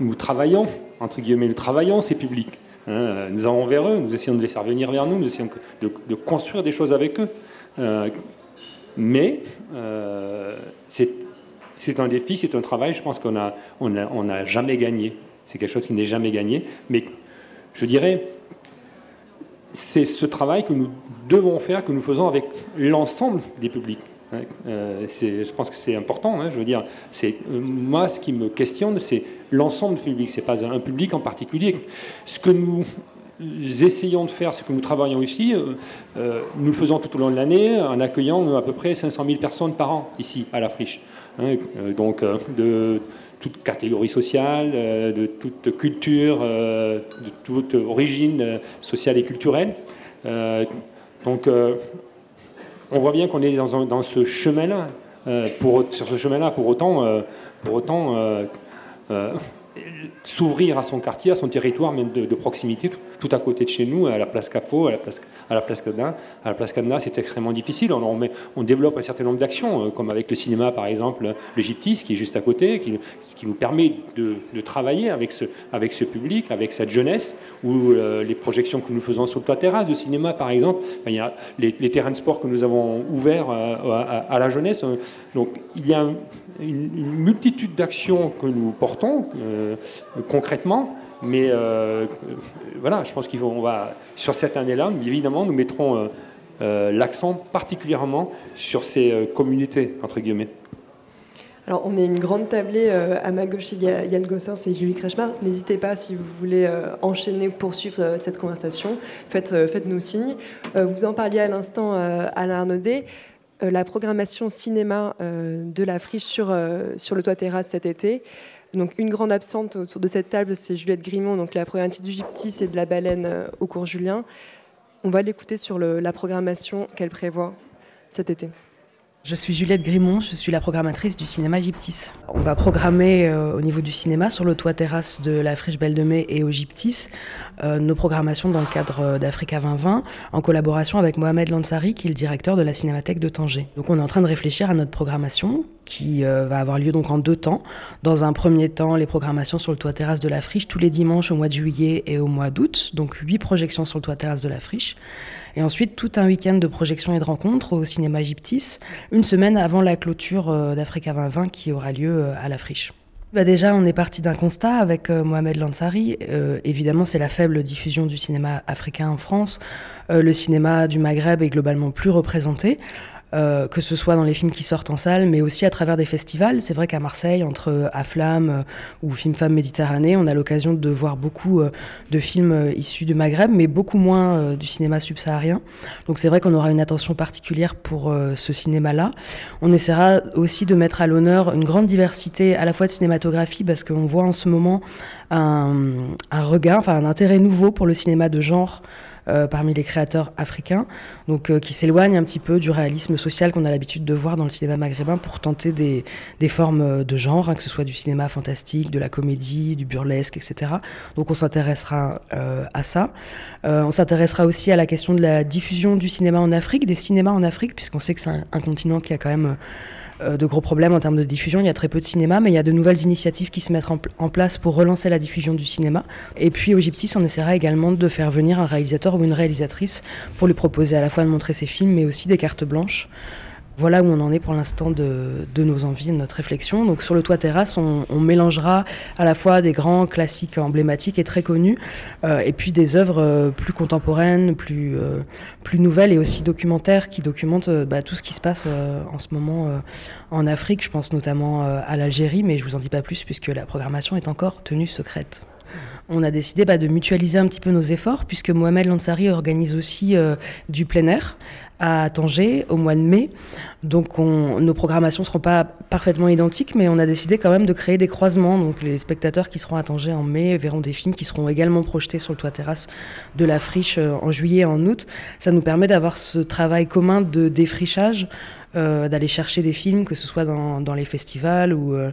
nous travaillons, entre guillemets, nous travaillons ces publics. Hein. nous allons vers eux, nous essayons de les faire venir vers nous, nous essayons de, construire des choses avec eux. mais c'est un défi, c'est un travail, je pense qu'on n'a on a, jamais gagné. C'est quelque chose qui n'est jamais gagné. Mais je dirais, c'est ce travail que nous devons faire, que nous faisons avec l'ensemble des publics. Euh, je pense que c'est important. Hein, je veux dire, euh, moi ce qui me questionne, c'est l'ensemble du public. C'est pas un public en particulier. Ce que nous essayons de faire, ce que nous travaillons ici, euh, nous le faisons tout au long de l'année en accueillant à peu près 500 000 personnes par an ici à la friche. Hein. donc de toute catégorie sociale, de toute culture, de toute origine sociale et culturelle. donc, on voit bien qu'on est dans, ce chemin-là. pour, sur ce chemin-là, pour autant, pour autant s'ouvrir à son quartier, à son territoire, même de, proximité, tout, à côté de chez nous, à la place Capot, à la place, à la place Cadena. À la place c'est extrêmement difficile. On, on, développe un certain nombre d'actions, euh, comme avec le cinéma, par exemple, le Gyptis, qui est juste à côté, qui, qui nous permet de, travailler avec ce, public, avec cette jeunesse, ou euh, les projections que nous faisons sur toit terrasse de cinéma, par exemple. il y a les, terrains de sport que nous avons ouverts euh, à, la jeunesse. Donc, il y a une, multitude d'actions que nous portons concrètement. Mais euh, voilà, je pense qu'on va, sur cette année-là, évidemment, nous mettrons euh, euh, l'accent particulièrement sur ces communautés, entre guillemets. Alors, on est une grande tablée. à ma gauche, il y a Yann Gossin et Julie Krechmar. N'hésitez pas, si vous voulez enchaîner, poursuivre cette conversation, faites, faites-nous signe. vous en parliez à l'instant, Alain Arnaudet. La programmation cinéma de la friche sur, sur le toit terrasse cet été. Donc une grande absente autour de cette table, c'est Juliette Grimont, donc la problématique du gyptis et de la baleine euh, au cours Julien. On va l'écouter sur la programmation qu'elle prévoit cet été. Je suis Juliette Grimont, je suis la programmatrice du cinéma Gyptis. On va programmer euh, au niveau du cinéma sur le toit terrasse de la Friche Belle de Mai et au Gyptis euh, nos programmations dans le cadre euh, d'Africa 2020 en collaboration avec Mohamed Lansari qui est le directeur de la Cinémathèque de Tanger. Donc on est en train de réfléchir à notre programmation qui va avoir lieu donc en deux temps. Dans un premier temps, les programmations sur le toit terrasse de la Friche tous les dimanches au mois de juillet et au mois d'août, donc huit projections sur le toit terrasse de la Friche. Et ensuite, tout un week-end de projections et de rencontres au cinéma Gyptis, une semaine avant la clôture euh, d'Africa 2020 qui aura lieu euh, à la friche. Bah déjà, on est parti d'un constat avec euh, Mohamed Lansari. évidemment, c'est la faible diffusion du cinéma africain en France. le cinéma du Maghreb est globalement plus représenté. Euh, que ce soit dans les films qui sortent en salle, mais aussi à travers des festivals. C'est vrai qu'à Marseille, entre Aflam euh, ou Film Femmes Méditerranée, on a l'occasion de voir beaucoup euh, de films issus du Maghreb, mais beaucoup moins du cinéma subsaharien. Donc c'est vrai qu'on aura une attention particulière pour ce cinéma-là. On essaiera aussi de mettre à l'honneur une grande diversité à la fois de cinématographie, parce qu'on voit en ce moment un, un regard, enfin un intérêt nouveau pour le cinéma de genre. Euh, parmi les créateurs africains, donc euh, qui s'éloignent un petit peu du réalisme social qu'on a l'habitude de voir dans le cinéma maghrébin pour tenter des, des formes euh, de genre, hein, que ce soit du cinéma fantastique, de la comédie, du burlesque, etc. Donc on s'intéressera à ça. on s'intéressera aussi à la question de la diffusion du cinéma en Afrique, des cinémas en Afrique, puisqu'on sait que c'est un, continent qui a quand même de gros problèmes en termes de diffusion. Il y a très peu de cinéma, mais il y a de nouvelles initiatives qui se mettent en, place pour relancer la diffusion du cinéma. Et puis au Gyptis, on essaiera également de faire venir un réalisateur ou une réalisatrice pour lui proposer à la fois de montrer ses films, mais aussi des cartes blanches. Voilà où on en est pour l'instant de, nos envies et de notre réflexion. Donc sur le toit terrasse, on, mélangera à la fois des grands classiques emblématiques et très connus, euh, et puis des œuvres euh, plus contemporaines, plus, euh, plus nouvelles et aussi documentaires qui documentent bah, tout ce qui se passe en ce moment en Afrique. Je pense notamment à l'Algérie, mais je vous en dis pas plus puisque la programmation est encore tenue secrète on a décidé bah, de mutualiser un petit peu nos efforts, puisque Mohamed Lansari organise aussi du plein air à Tanger au mois de mai. Donc nos programmations ne seront pas parfaitement identiques, mais on a décidé quand même de créer des croisements. Donc les spectateurs qui seront à Tanger en mai verront des films qui seront également projetés sur le toit terrasse de la friche euh, en juillet et en août. Ça nous permet d'avoir ce travail commun de défrichage, euh, d'aller chercher des films, que ce soit dans, les festivals ou... Euh,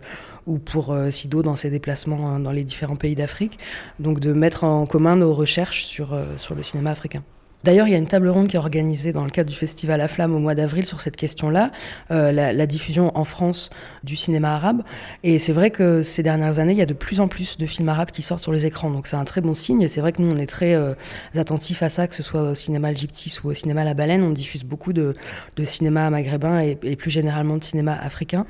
ou pour SIDO dans ses déplacements dans les différents pays d'Afrique. Donc de mettre en commun nos recherches sur le cinéma africain. D'ailleurs, il y a une table ronde qui est organisée dans le cadre du festival à Flamme au mois d'avril sur cette question-là, euh, la, diffusion en France du cinéma arabe. Et c'est vrai que ces dernières années, il y a de plus en plus de films arabes qui sortent sur les écrans. Donc c'est un très bon signe. Et c'est vrai que nous, on est très euh, attentifs à ça, que ce soit au cinéma Gyptis ou au cinéma La Baleine. On diffuse beaucoup de, cinéma maghrébin et, plus généralement de cinéma africain.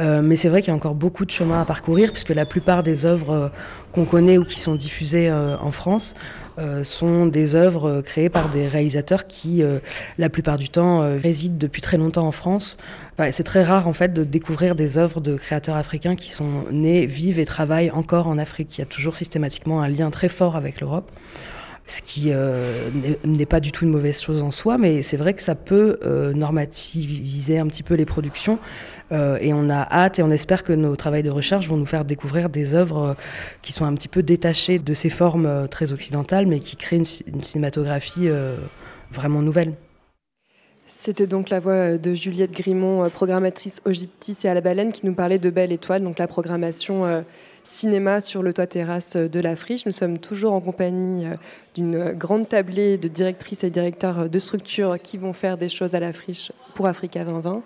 Euh, mais c'est vrai qu'il y a encore beaucoup de chemin à parcourir, puisque la plupart des œuvres qu'on connaît ou qui sont diffusées en France sont des œuvres euh, créées par des réalisateurs qui, euh, la plupart du temps, résident depuis très longtemps en France. c'est très rare en fait de découvrir des œuvres de créateurs africains qui sont nés, vivent et travaillent encore en Afrique. Il y a toujours systématiquement un lien très fort avec l'Europe ce qui n'est pas du tout une mauvaise chose en soi, mais c'est vrai que ça peut normativiser un petit peu les productions euh, et on a hâte et on espère que nos travaux de recherche vont nous faire découvrir des œuvres euh, qui sont un petit peu détachées de ces formes euh, très occidentales, mais qui créent une, cinématographie vraiment nouvelle. C'était donc la voix de Juliette Grimont, programmatrice au Gyptis et à la Baleine, qui nous parlait de Belle Étoile, donc la programmation cinéma sur le toit terrasse de la friche. Nous sommes toujours en compagnie d'une grande tablée de directrices et directeurs de structures qui vont faire des choses à la friche pour Africa 2020.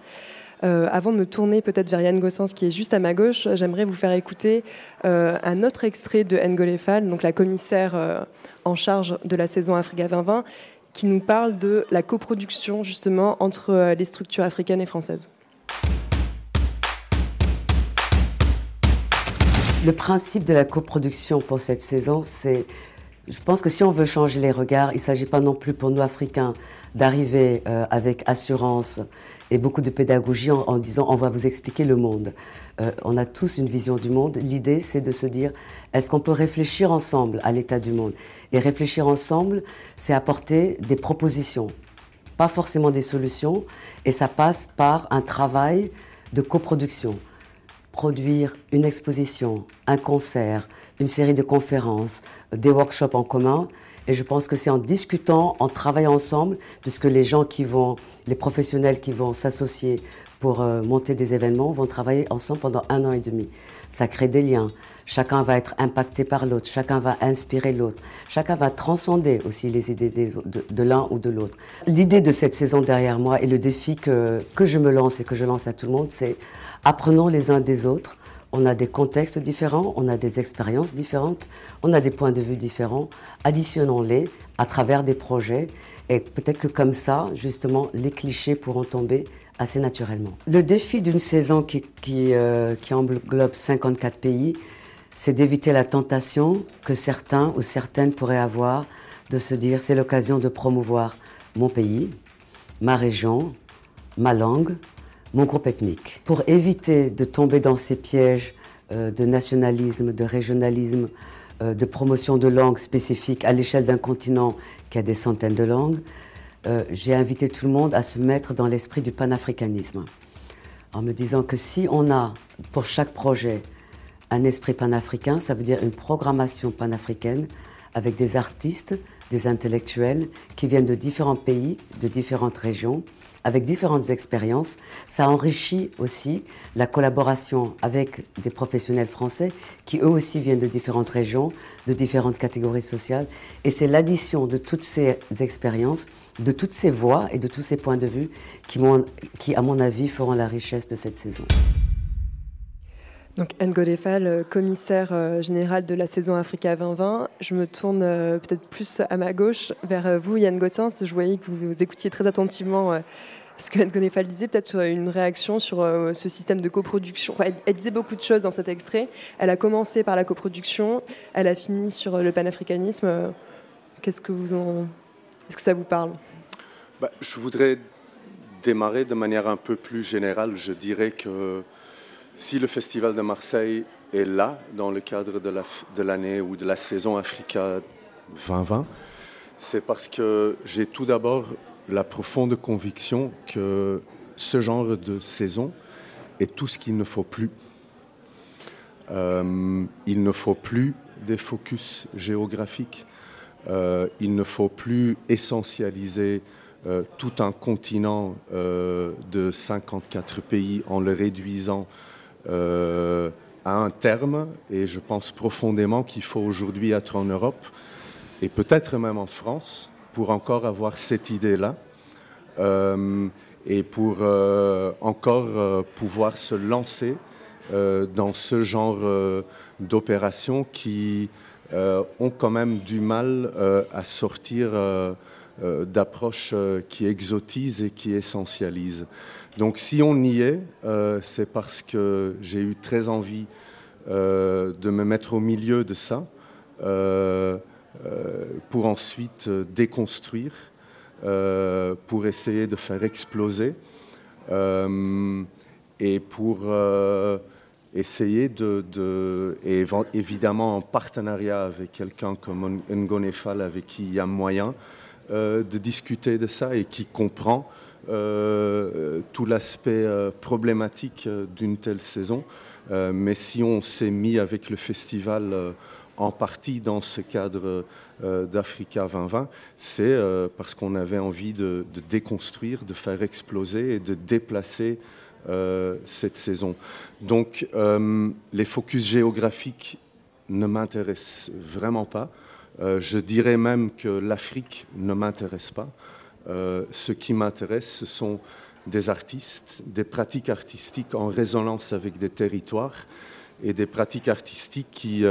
Euh, avant de me tourner peut-être vers Yann Gossens, qui est juste à ma gauche, j'aimerais vous faire écouter euh, un autre extrait de Ngolefal, donc la commissaire euh, en charge de la saison Africa 2020, qui nous parle de la coproduction justement entre les structures africaines et françaises. Le principe de la coproduction pour cette saison, c'est, je pense que si on veut changer les regards, il ne s'agit pas non plus pour nous Africains d'arriver avec assurance et beaucoup de pédagogie en, disant on va vous expliquer le monde. Euh, on a tous une vision du monde. L'idée, c'est de se dire est-ce qu'on peut réfléchir ensemble à l'état du monde? Et réfléchir ensemble, c'est apporter des propositions, pas forcément des solutions, et ça passe par un travail de coproduction. Produire une exposition, un concert, une série de conférences, des workshops en commun, et je pense que c'est en discutant, en travaillant ensemble, puisque les gens qui vont, les professionnels qui vont s'associer pour euh, monter des événements vont travailler ensemble pendant un an et demi. Ça crée des liens. Chacun va être impacté par l'autre, chacun va inspirer l'autre, chacun va transcender aussi les idées de, l'un ou de l'autre. L'idée de cette saison derrière moi et le défi que, que je me lance et que je lance à tout le monde, c'est apprenons les uns des autres, on a des contextes différents, on a des expériences différentes, on a des points de vue différents. Additionnons-les à travers des projets et peut-être que comme ça, justement, les clichés pourront tomber assez naturellement. Le défi d'une saison qui, qui, euh, qui englobe 54 pays, c'est d'éviter la tentation que certains ou certaines pourraient avoir de se dire c'est l'occasion de promouvoir mon pays, ma région, ma langue, mon groupe ethnique. Pour éviter de tomber dans ces pièges euh, de nationalisme, de régionalisme, euh, de promotion de langues spécifiques à l'échelle d'un continent qui a des centaines de langues, euh, j'ai invité tout le monde à se mettre dans l'esprit du panafricanisme. En me disant que si on a pour chaque projet un esprit panafricain, ça veut dire une programmation panafricaine avec des artistes, des intellectuels qui viennent de différents pays, de différentes régions, avec différentes expériences. Ça enrichit aussi la collaboration avec des professionnels français qui eux aussi viennent de différentes régions, de différentes catégories sociales. Et c'est l'addition de toutes ces expériences, de toutes ces voix et de tous ces points de vue qui, à mon avis, feront la richesse de cette saison. Donc Anne Godefal, commissaire euh, général de la saison Africa 2020. Je me tourne euh, peut-être plus à ma gauche vers euh, vous, Yann Gossens. Je voyais que vous écoutiez très attentivement ce que Anne Gonefal disait, peut-être une réaction sur ce système de coproduction. elle, disait beaucoup de choses dans cet extrait. Elle a commencé par la coproduction, elle a fini sur le panafricanisme. Qu'est-ce que vous en... Est-ce que ça vous parle? Bah, Je voudrais démarrer de manière un peu plus générale. Je dirais que si le Festival de Marseille est là dans le cadre de l'année ou de la saison Africa 2020, c'est parce que j'ai tout d'abord la profonde conviction que ce genre de saison est tout ce qu'il ne faut plus. Euh, il ne faut plus des focus géographiques. Euh, il ne faut plus essentialiser euh, tout un continent de 54 pays en le réduisant à un terme. Et je pense profondément qu'il faut aujourd'hui être en Europe et peut-être même en France pour encore avoir cette idée-là euh, et pour euh, encore euh, pouvoir se lancer dans ce genre d'opérations qui ont quand même du mal à sortir d'approches qui exotisent et qui essentialisent. Donc si on y est, c'est parce que j'ai eu très envie de me mettre au milieu de ça. Euh, pour ensuite euh, déconstruire, euh, pour essayer de faire exploser et pour essayer de, évidemment en partenariat avec quelqu'un comme Ngonefal, avec qui il y a moyen de discuter de ça et qui comprend tout l'aspect problématique d'une telle saison. mais si on s'est mis avec le festival en partie dans ce cadre euh, d'Africa 2020, c'est euh, parce qu'on avait envie de, déconstruire, de faire exploser et de déplacer euh, cette saison. Donc les focus géographiques ne m'intéressent vraiment pas. je dirais même que l'Afrique ne m'intéresse pas. Ce qui m'intéresse, ce sont des artistes, des pratiques artistiques en résonance avec des territoires et des pratiques artistiques qui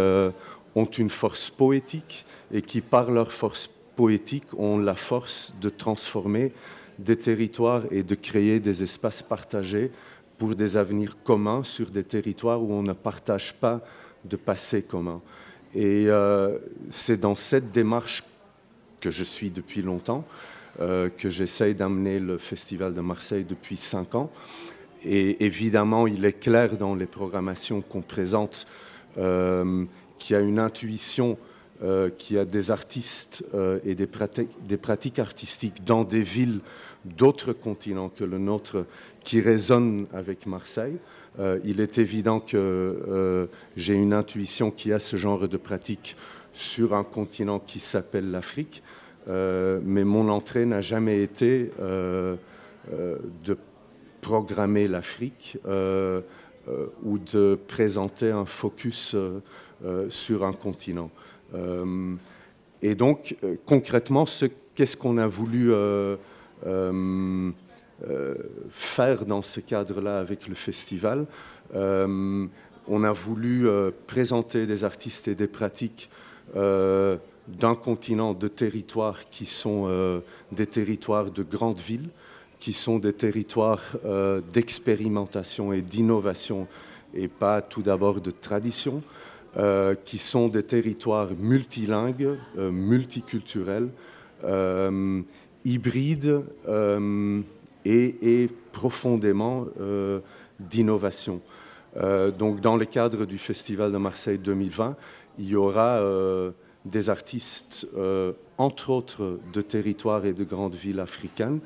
ont une force poétique et qui, par leur force poétique, ont la force de transformer des territoires et de créer des espaces partagés pour des avenirs communs sur des territoires où on ne partage pas de passé commun. Et euh, c'est dans cette démarche que je suis depuis longtemps, euh, que j'essaye d'amener le Festival de Marseille depuis cinq ans. Et évidemment, il est clair dans les programmations qu'on présente euh, qui a une intuition, euh, qui a des artistes euh, et des pratiques, des pratiques, artistiques dans des villes d'autres continents que le nôtre qui résonnent avec Marseille. Euh, il est évident que j'ai une intuition qui a ce genre de pratiques sur un continent qui s'appelle l'Afrique, mais mon entrée n'a jamais été de programmer l'Afrique ou de présenter un focus euh, sur un continent. Euh, et donc, euh, concrètement, qu'est-ce qu'on a voulu faire dans ce cadre-là avec le festival? On a voulu présenter des artistes et des pratiques d'un continent, de territoires qui sont des territoires de grandes villes, qui sont des territoires d'expérimentation et d'innovation et pas tout d'abord de tradition. Euh, qui sont des territoires multilingues, euh, multiculturels, euh, hybrides et, profondément d'innovation. donc dans le cadre du Festival de Marseille 2020, il y aura des artistes, entre autres de territoires et de grandes villes africaines,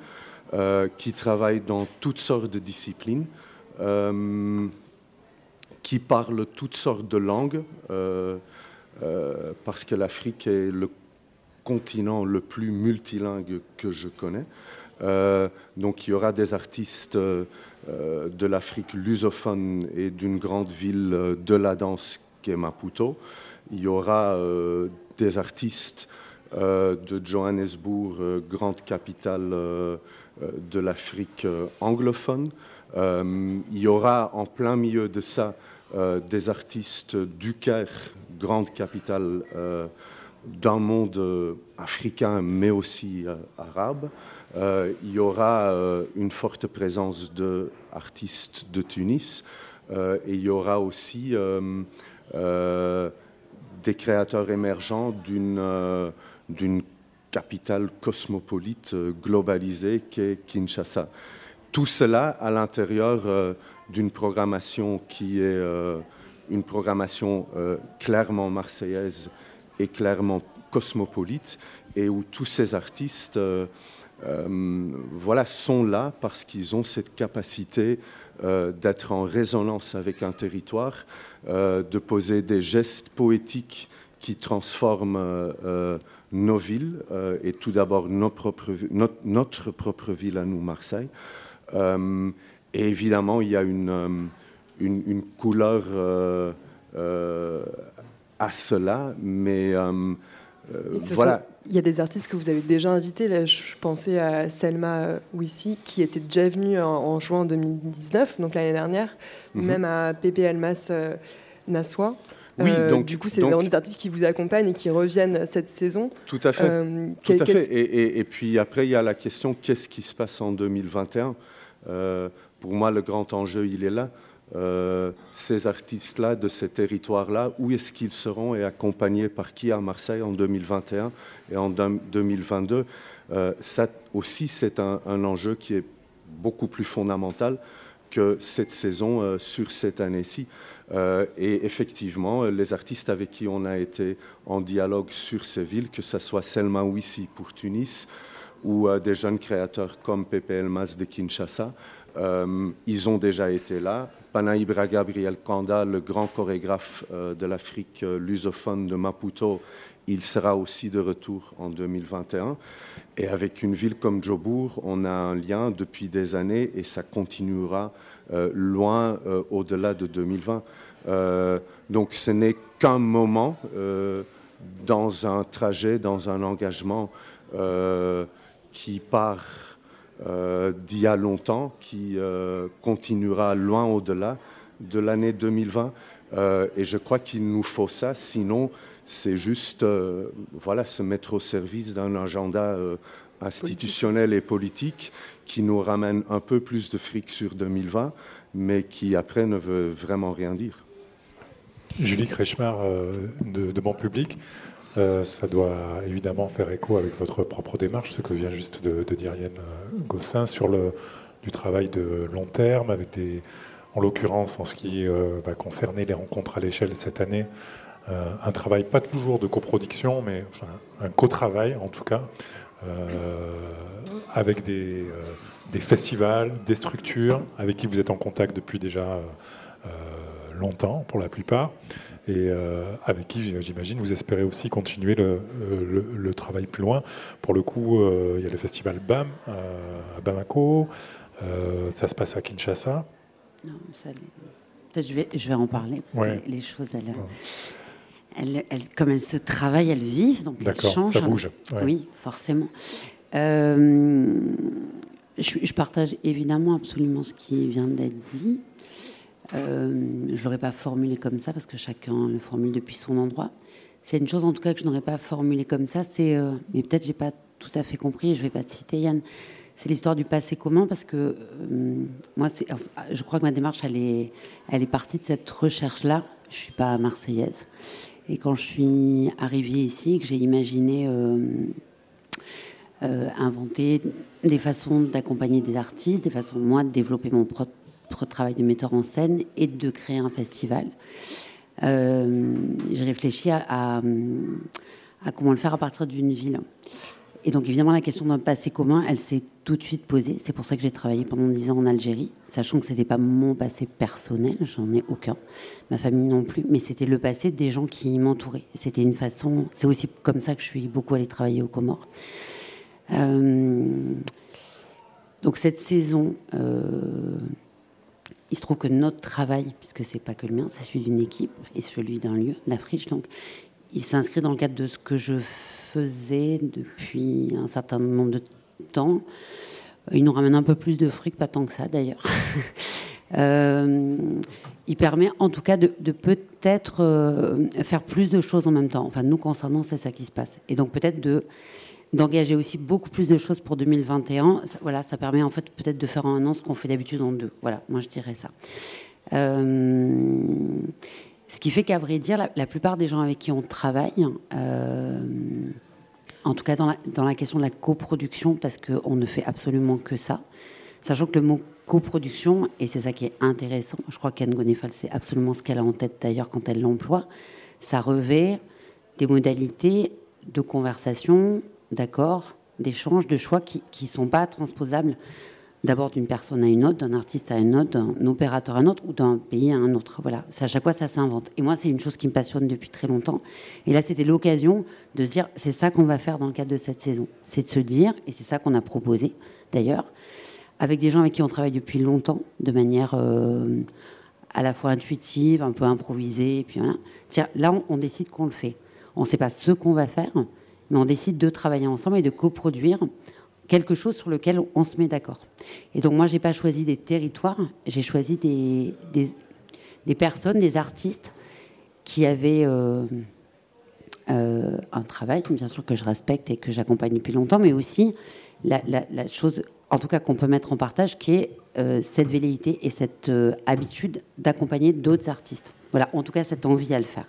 qui travaillent dans toutes sortes de disciplines qui parlent toutes sortes de langues, euh, euh, parce que l'Afrique est le continent le plus multilingue que je connais. Euh, donc il y aura des artistes de l'Afrique lusophone et d'une grande ville de la danse qui est Maputo. Il y aura des artistes de Johannesburg, grande capitale de l'Afrique anglophone. il y aura en plein milieu de ça euh, des artistes du Caire, grande capitale euh, d'un monde africain, mais aussi arabe. il y aura une forte présence d'artistes de Tunis et il y aura aussi des créateurs émergents d'une d'une capitale cosmopolite euh, globalisée qu'est Kinshasa. Tout cela à l'intérieur euh, d'une programmation qui est euh, une programmation clairement marseillaise et clairement cosmopolite et où tous ces artistes voilà, sont là parce qu'ils ont cette capacité d'être en résonance avec un territoire, de poser des gestes poétiques qui transforment nos villes, euh, et tout d'abord notre, propre ville à nous, Marseille. Euh, et évidemment, il y a une, euh, une, couleur à cela, mais voilà. il y a des artistes que vous avez déjà invités. Là, je pensais à Selma Wissi, qui était déjà venue en, juin 2019, donc l'année dernière, mhm. même à Pepe Almas Nassois. Oui, euh, donc, du coup, c'est vraiment des artistes qui vous accompagnent et qui reviennent cette saison. Tout à fait. Euh, tout à fait. Et, puis après, il y a la question qu'est-ce qui se passe en 2021 euh, Pour moi, le grand enjeu, il est là. Ces artistes-là, de ces territoires-là, où est-ce qu'ils seront et accompagnés par qui à Marseille en 2021 et en 2022 Ça aussi, c'est un, enjeu qui est beaucoup plus fondamental que cette saison sur cette année-ci. Euh, et effectivement, les artistes avec qui on a été en dialogue sur ces villes, que ce soit Selma Ouissi pour Tunis ou euh, des jeunes créateurs comme Pepe Elmas de Kinshasa, euh, ils ont déjà été là. Panaïbra Gabriel Kanda, le grand chorégraphe de l'Afrique lusophone de Maputo, il sera aussi de retour en 2021. Et avec une ville comme Djobour, on a un lien depuis des années et ça continuera euh, loin euh, au-delà de 2020. Euh, donc ce n'est qu'un moment dans un trajet, dans un engagement qui part d'il y a longtemps, qui continuera loin au-delà de l'année 2020. et je crois qu'il nous faut ça, sinon c'est juste voilà, se mettre au service d'un agenda institutionnel et politique qui nous ramène un peu plus de fric sur 2020, mais qui après ne veut vraiment rien dire. Julie Kretschmer euh, de, Bon Public, euh, ça doit évidemment faire écho avec votre propre démarche, ce que vient juste de, dire Yann euh, Gossin, sur le, du travail de long terme, avec des, en l'occurrence en ce qui va concerner les rencontres à l'échelle cette année, un travail pas toujours de coproduction, mais un co-travail en tout cas, euh, avec des, euh, des, festivals, des structures avec qui vous êtes en contact depuis déjà euh, longtemps pour la plupart, et avec qui, j'imagine, vous espérez aussi continuer le, le, travail plus loin. Pour le coup, il y a le festival BAM à Bamako, ça se passe à Kinshasa. Non, peut-être je vais, je vais en parler, parce que les choses, elles, comme elles se travaillent, elles vivent, donc elles changent. ça bouge. Oui, forcément. Euh, je, partage évidemment absolument ce qui vient d'être dit. Euh, je ne l'aurais pas formulé comme ça parce que chacun le formule depuis son endroit. C'est une chose en tout cas que je n'aurais pas formulé comme ça, c'est, euh, mais peut-être j'ai pas tout à fait compris, je ne vais pas te citer Yann, c'est l'histoire du passé commun parce que moi, je crois que ma démarche, elle est, elle est partie de cette recherche-là. Je ne suis pas marseillaise. Et quand je suis arrivée ici, que j'ai imaginé euh, euh, inventer des façons d'accompagner des artistes, des façons, moi, de développer mon propre travail de metteur en scène et de créer un festival, euh, j'ai réfléchi à, comment le faire à partir d'une ville. Et donc évidemment la question d'un passé commun, elle s'est tout de suite posée. C'est pour ça que j'ai travaillé pendant dix ans en Algérie, sachant que ce n'était pas mon passé personnel, j'en ai aucun, ma famille non plus, mais c'était le passé des gens qui m'entouraient. C'était une façon, c'est aussi comme ça que je suis beaucoup allée travailler aux Comores. Euh, donc cette saison, euh, il se trouve que notre travail, puisque c'est pas que le mien, c'est celui d'une équipe et celui d'un lieu, la friche, donc il s'inscrit dans le cadre de ce que je faisais depuis un certain nombre de temps. Il nous ramène un peu plus de fric, pas tant que ça d'ailleurs. il permet en tout cas de, peut-être faire plus de choses en même temps. Enfin, nous concernant, c'est ça qui se passe. Et donc peut-être de d'engager aussi beaucoup plus de choses pour 2021. Ça, voilà, ça permet en fait peut-être de faire en un an ce qu'on fait d'habitude en deux. Voilà, moi je dirais ça. Ce qui fait qu'à vrai dire, la, plupart des gens avec qui on travaille, euh, en tout cas dans la, dans la, question de la coproduction, parce qu'on ne fait absolument que ça, sachant que le mot coproduction, et c'est ça qui est intéressant, je crois qu'Anne Gonefal, c'est absolument ce qu'elle a en tête d'ailleurs quand elle l'emploie, ça revêt des modalités de conversation, d'accord, d'échange, de choix qui ne sont pas transposables d'abord d'une personne à une autre, d'un artiste à une autre, d'un opérateur à un autre ou d'un pays à un autre. Voilà, à chaque fois ça s'invente. Et moi, c'est une chose qui me passionne depuis très longtemps. Et là, c'était l'occasion de se dire, c'est ça qu'on va faire dans le cadre de cette saison. C'est de se dire, et c'est ça qu'on a proposé d'ailleurs, avec des gens avec qui on travaille depuis longtemps, de manière euh, à la fois intuitive, un peu improvisée. Et puis voilà. Tiens, là, on décide qu'on le fait. On ne sait pas ce qu'on va faire, mais on décide de travailler ensemble et de coproduire quelque chose sur lequel on se met d'accord. Et donc moi, j'ai pas choisi des territoires, j'ai choisi des, des, personnes, des artistes qui avaient euh, euh, un travail, bien sûr, que je respecte et que j'accompagne depuis longtemps, mais aussi la, chose, en tout cas, qu'on peut mettre en partage, qui est euh, cette velléité et cette habitude d'accompagner d'autres artistes. Voilà, en tout cas, cette envie à le faire.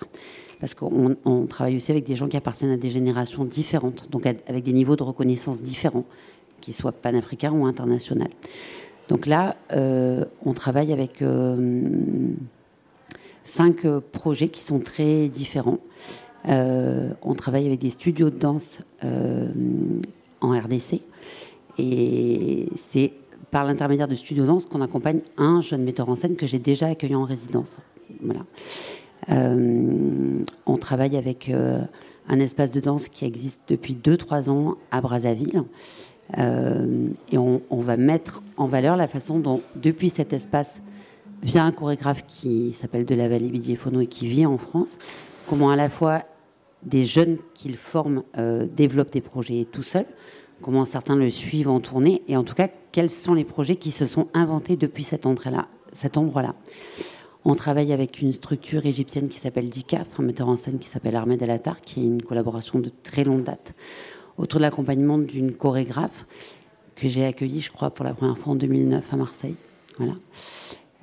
Parce qu'on travaille aussi avec des gens qui appartiennent à des générations différentes, donc avec des niveaux de reconnaissance différents qu'ils soient panafricains ou internationaux. Donc là, euh, on travaille avec euh, cinq euh, projets qui sont très différents. on travaille avec des studios de danse en RDC. Et c'est par l'intermédiaire de studios de danse qu'on accompagne un jeune metteur en scène que j'ai déjà accueilli en résidence. Voilà. On travaille avec un espace de danse qui existe depuis 2-3 ans à Brazzaville. Euh, et on, va mettre en valeur la façon dont, depuis cet espace, via un chorégraphe qui s'appelle de la Vallée et qui vit en France, comment à la fois des jeunes qu'il forme euh, développent des projets tout seuls, comment certains le suivent en tournée, et en tout cas, quels sont les projets qui se sont inventés depuis cet. Cet endroit-là. On travaille avec une structure égyptienne qui s'appelle DICAP, un metteur en scène qui s'appelle Ahmed Alatar, qui est une collaboration de très longue date autour de l'accompagnement d'une chorégraphe que j'ai accueillie, je crois, pour la première fois en 2009 à Marseille.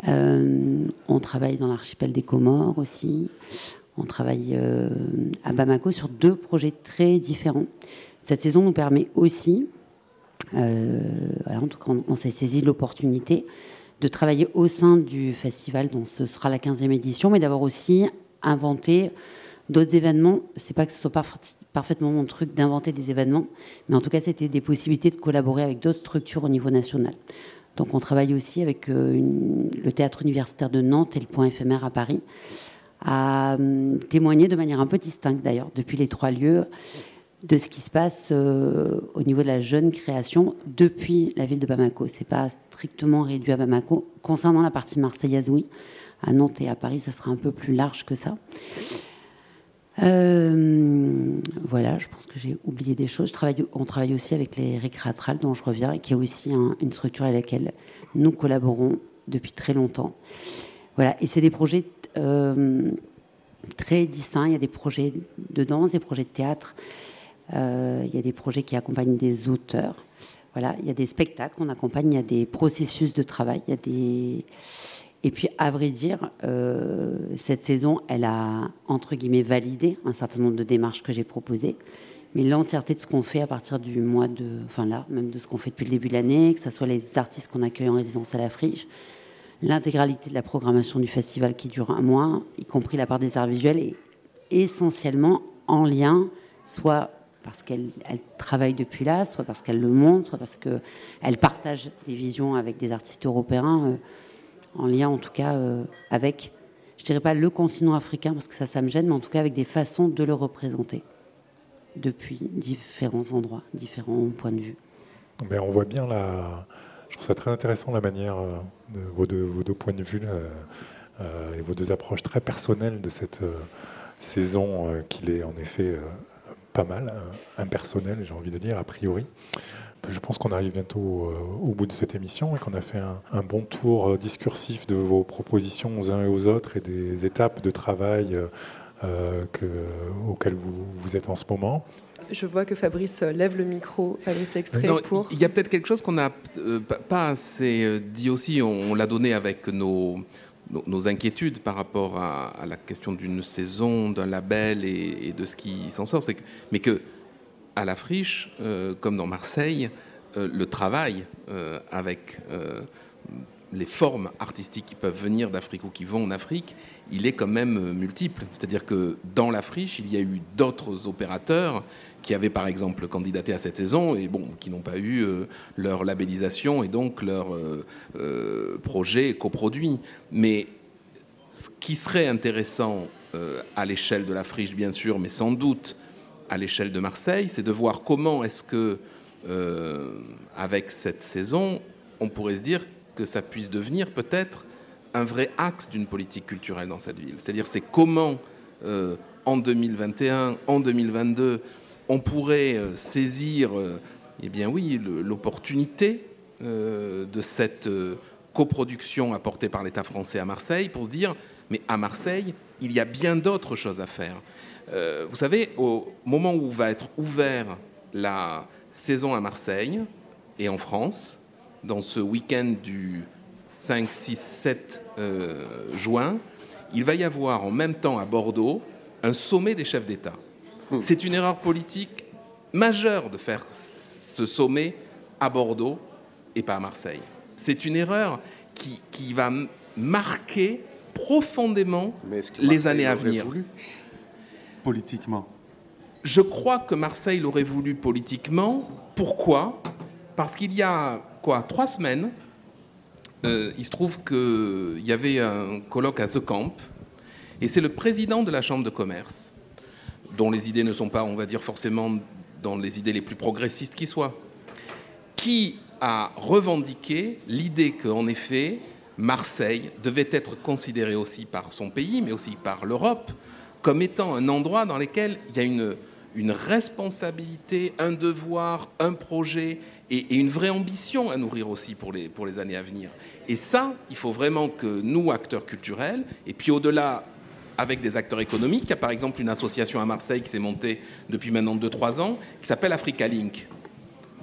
Euh, on travaille dans l'archipel des Comores aussi. On travaille euh, à Bamako sur deux projets très différents. Cette saison nous permet aussi, euh, en tout cas, on, s'est saisi de l'opportunité de travailler au sein du festival, dont ce sera la 15e édition, mais d'avoir aussi inventé d'autres événements. C'est pas que ce soit parfaitement mon truc d'inventer des événements, mais en tout cas, c'était des possibilités de collaborer avec d'autres structures au niveau national. Donc, on travaille aussi avec euh, le théâtre universitaire de Nantes et le point éphémère à Paris, à hum, témoigner de manière un peu distincte d'ailleurs, depuis les trois lieux, de ce qui se passe euh, au niveau de la jeune création depuis la ville de Bamako. C'est pas strictement réduit à Bamako. Concernant la partie marseillaise, oui. À Nantes et à Paris, ça sera un peu plus large que ça. Euh, voilà, je pense que j'ai oublié des choses. on travaille aussi avec les récréatrales dont je reviens, et qui est aussi une structure avec laquelle nous collaborons depuis très longtemps. Voilà, et c'est des projets euh, très distincts. Il y a des projets de danse, des projets de théâtre, il y a des projets qui accompagnent des auteurs. Voilà, il y a des spectacles qu'on accompagne, il y a des processus de travail, il y a des et puis, à vrai dire, euh, cette saison, elle a, entre guillemets, validé un certain nombre de démarches que j'ai proposées. Mais l'entièreté de ce qu'on fait à partir du mois de. Enfin là, même de ce qu'on fait depuis le début de l'année, que ce soit les artistes qu'on accueille en résidence à la friche, l'intégralité de la programmation du festival qui dure un mois, y compris la part des arts visuels, est essentiellement en lien, soit parce qu'elle travaille depuis là, soit parce qu'elle le montre, soit parce qu'elle partage des visions avec des artistes européens. Euh, en lien en tout cas euh, avec, je dirais pas le continent africain parce que ça, ça me gêne, mais en tout cas avec des façons de le représenter depuis différents endroits, différents points de vue. Mais on voit bien la. Je trouve ça très intéressant la manière euh, de vos deux, points de vue et vos deux approches très personnelles de cette saison qu'il est en effet pas mal, impersonnelle, j'ai envie de dire, a priori. je pense qu'on arrive bientôt au bout de cette émission et qu'on a fait un, bon tour discursif de vos propositions aux uns et aux autres et des étapes de travail que, auxquelles vous, vous êtes en ce moment. Je vois que Fabrice lève le micro. Fabrice l'extrait pour. Il y a peut-être quelque chose qu'on n'a pas assez dit aussi. On, l'a donné avec nos, nos, inquiétudes par rapport à, la question d'une saison, d'un label et, de ce qui s'en sort. Que, mais que à la friche, euh, comme dans Marseille, euh, le travail euh, avec les formes artistiques qui peuvent venir d'Afrique ou qui vont en Afrique, il est quand même multiple. C'est-à-dire que dans la friche, il y a eu d'autres opérateurs qui avaient par exemple candidaté à cette saison et bon, qui n'ont pas eu euh, leur labellisation et donc leur euh, euh, projet coproduit. Mais ce qui serait intéressant à l'échelle de la friche, bien sûr, mais sans doute à l'échelle de Marseille, c'est de voir comment est-ce que, avec cette saison, on pourrait se dire que ça puisse devenir peut-être un vrai axe d'une politique culturelle dans cette ville. C'est-à-dire, c'est comment en 2021, en 2022, on pourrait euh, saisir, euh, eh l'opportunité euh, de cette coproduction apportée par l'État français à Marseille pour se dire, mais à Marseille, il y a bien d'autres choses à faire. vous savez, au moment où va être ouvert la saison à Marseille et en France, dans ce week-end du 5, 6, 7 juin, il va y avoir en même temps à Bordeaux un sommet des chefs d'État. Hmm. C'est une erreur politique majeure de faire ce sommet à Bordeaux et pas à Marseille. C'est une erreur qui, va marquer profondément les années à venir. Voulu politiquement Je crois que Marseille l'aurait voulu politiquement. Pourquoi? Parce qu'il y a quoi trois semaines, euh, il se trouve qu'il y avait un colloque à The Camp, et c'est le président de la Chambre de commerce dont les idées ne sont pas, on va dire, forcément dans les idées les plus progressistes qui soient, qui a revendiqué l'idée qu'en effet, Marseille devait être considérée aussi par son pays, mais aussi par l'Europe, comme étant un endroit dans lequel il y a une, une responsabilité, un devoir, un projet et, et, une vraie ambition à nourrir aussi pour les, pour les années à venir. Et ça, il faut vraiment que nous, acteurs culturels, et puis au-delà avec des acteurs économiques. Il y a par exemple une association à Marseille qui s'est montée depuis maintenant 2-3 ans, qui s'appelle Africa Link,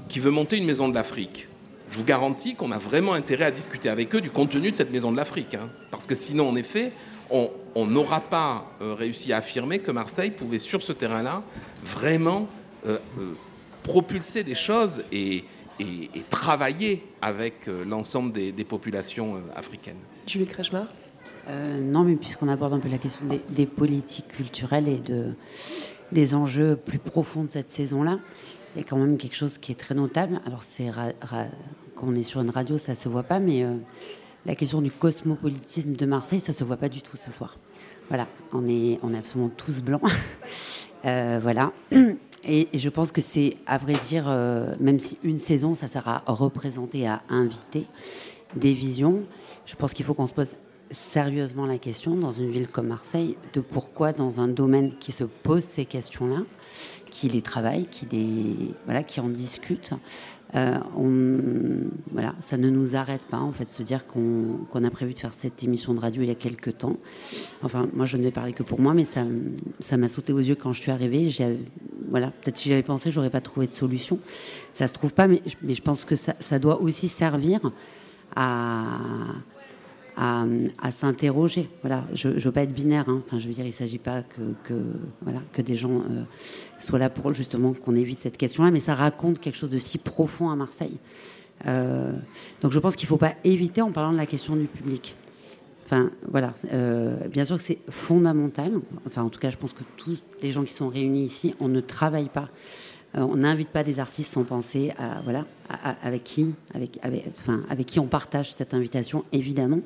qui veut monter une maison de l'Afrique. Je vous garantis qu'on a vraiment intérêt à discuter avec eux du contenu de cette maison de l'Afrique. Hein. parce que sinon, en effet, on n'aura pas euh, réussi à affirmer que Marseille pouvait, sur ce terrain-là, vraiment euh, euh, propulser des choses et, travailler avec l'ensemble des, populations africaines. Julie Krejmar euh, non, mais puisqu'on aborde un peu la question des, politiques culturelles et de, des enjeux plus profonds de cette saison-là, il y a quand même quelque chose qui est très notable. Alors, c'est quand on est sur une radio, ça se voit pas, mais euh, la question du cosmopolitisme de Marseille, ça se voit pas du tout ce soir. Voilà, on est, on est absolument tous blancs. Euh, voilà. Et, je pense que c'est, à vrai dire, même si une saison, ça sert à représenter, à inviter des visions, je pense qu'il faut qu'on se pose sérieusement la question dans une ville comme Marseille de pourquoi dans un domaine qui se pose ces questions-là, qui les travaille, qui les voilà, qui en discute, euh, on, voilà, ça ne nous arrête pas en fait se dire qu'on a prévu de faire cette émission de radio il y a quelques temps. Enfin, moi je ne vais parler que pour moi, mais ça ça m'a sauté aux yeux quand je suis arrivée. Voilà, peut-être si j'avais pensé, j'aurais pas trouvé de solution. Ça se trouve pas, mais, mais je pense que ça, ça doit aussi servir à à, s'interroger. Voilà, je ne veux pas être binaire. Hein. Enfin, je veux dire, il ne s'agit pas que, voilà, que des gens euh, soient là pour justement qu'on évite cette question-là, mais ça raconte quelque chose de si profond à Marseille. Euh, donc je pense qu'il ne faut pas éviter en parlant de la question du public. Enfin, voilà. Euh, bien sûr que c'est fondamental. Enfin, en tout cas, je pense que tous les gens qui sont réunis ici, on ne travaille pas. On n'invite pas des artistes sans penser à, voilà, avec qui, avec, avec, enfin, avec qui on partage cette invitation, évidemment,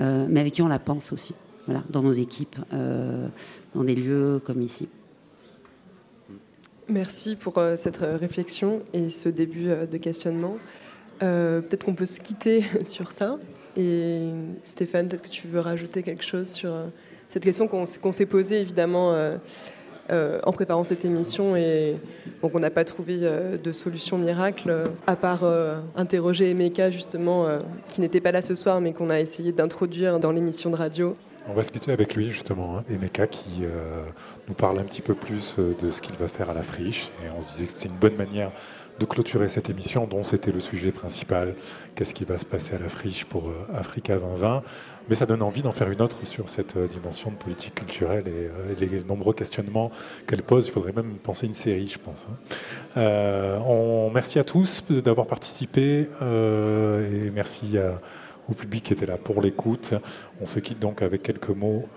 euh, mais avec qui on la pense aussi, voilà, dans nos équipes, euh, dans des lieux comme ici. Merci pour euh, cette réflexion et ce début de questionnement. peut-être qu'on peut se quitter sur ça. Et Stéphane, peut-être que tu veux rajouter quelque chose sur cette question qu'on s'est posée évidemment en préparant cette émission et Donc on n'a pas trouvé de solution miracle, à part interroger Emeka justement, qui n'était pas là ce soir, mais qu'on a essayé d'introduire dans l'émission de radio. On va se quitter avec lui justement, hein, Emeka qui nous parle un petit peu plus de ce qu'il va faire à la friche. Et on se disait que c'était une bonne manière de clôturer cette émission dont c'était le sujet principal. Qu'est-ce qui va se passer à la friche pour euh, Africa 2020 Mais ça donne envie d'en faire une autre sur cette euh, dimension de politique culturelle et, euh, les nombreux questionnements qu'elle pose. Il faudrait même penser une série, je pense. Hein. on, merci à tous d'avoir participé et merci au public qui était là pour l'écoute. On se quitte donc avec quelques mots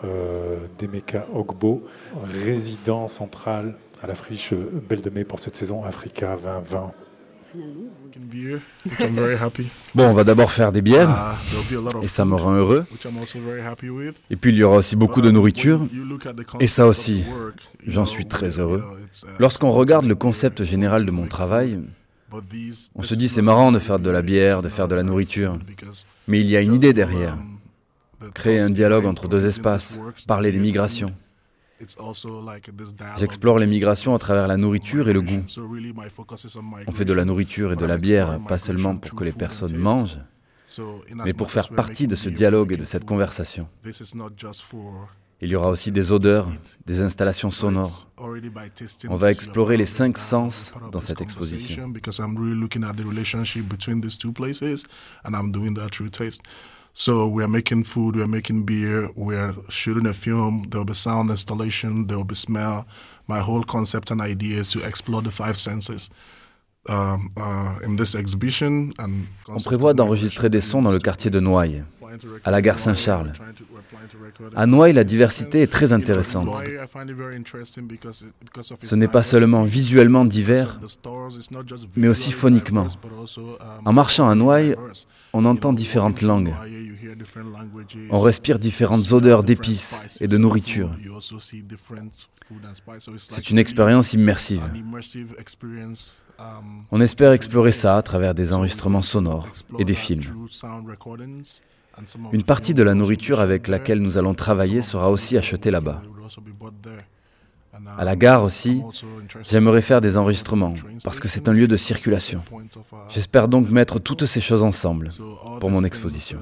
d'Emeka Ogbo, résident central à la friche Belle de Mai pour cette saison Africa 2020. Bon, on va d'abord faire des bières, ah, et ça me rend heureux. Et puis il y aura aussi beaucoup de nourriture, et ça aussi, j'en suis très heureux. Uh, Lorsqu'on regarde le concept général de mon travail, on se dit c'est marrant de faire de la bière, de faire de la nourriture, mais il y a une idée derrière. Créer un dialogue entre deux espaces, parler des migrations. J'explore les migrations à travers la nourriture et le goût. On fait de la nourriture et de la bière pas seulement pour que les personnes mangent, mais pour faire partie de ce dialogue et de cette conversation. Il y aura aussi des odeurs, des installations sonores. On va explorer les cinq sens dans cette exposition. So we are making food, we are making beer, we are shooting a film. There will be sound installation, there will be smell. My whole concept and idea is to explore the five senses. Um, uh, in this exhibition and On prévoit d'enregistrer des sons dans le quartier de Noailles, à la gare Saint-Charles. À Noailles, la diversité est très intéressante. Ce n'est pas seulement visuellement divers, mais aussi phoniquement. En marchant à Noailles, on entend différentes langues. On respire différentes odeurs d'épices et de nourriture. C'est une expérience immersive. On espère explorer ça à travers des enregistrements sonores et des films. Une partie de la nourriture avec laquelle nous allons travailler sera aussi achetée là-bas. À la gare aussi, j'aimerais faire des enregistrements, parce que c'est un lieu de circulation. J'espère donc mettre toutes ces choses ensemble pour mon exposition.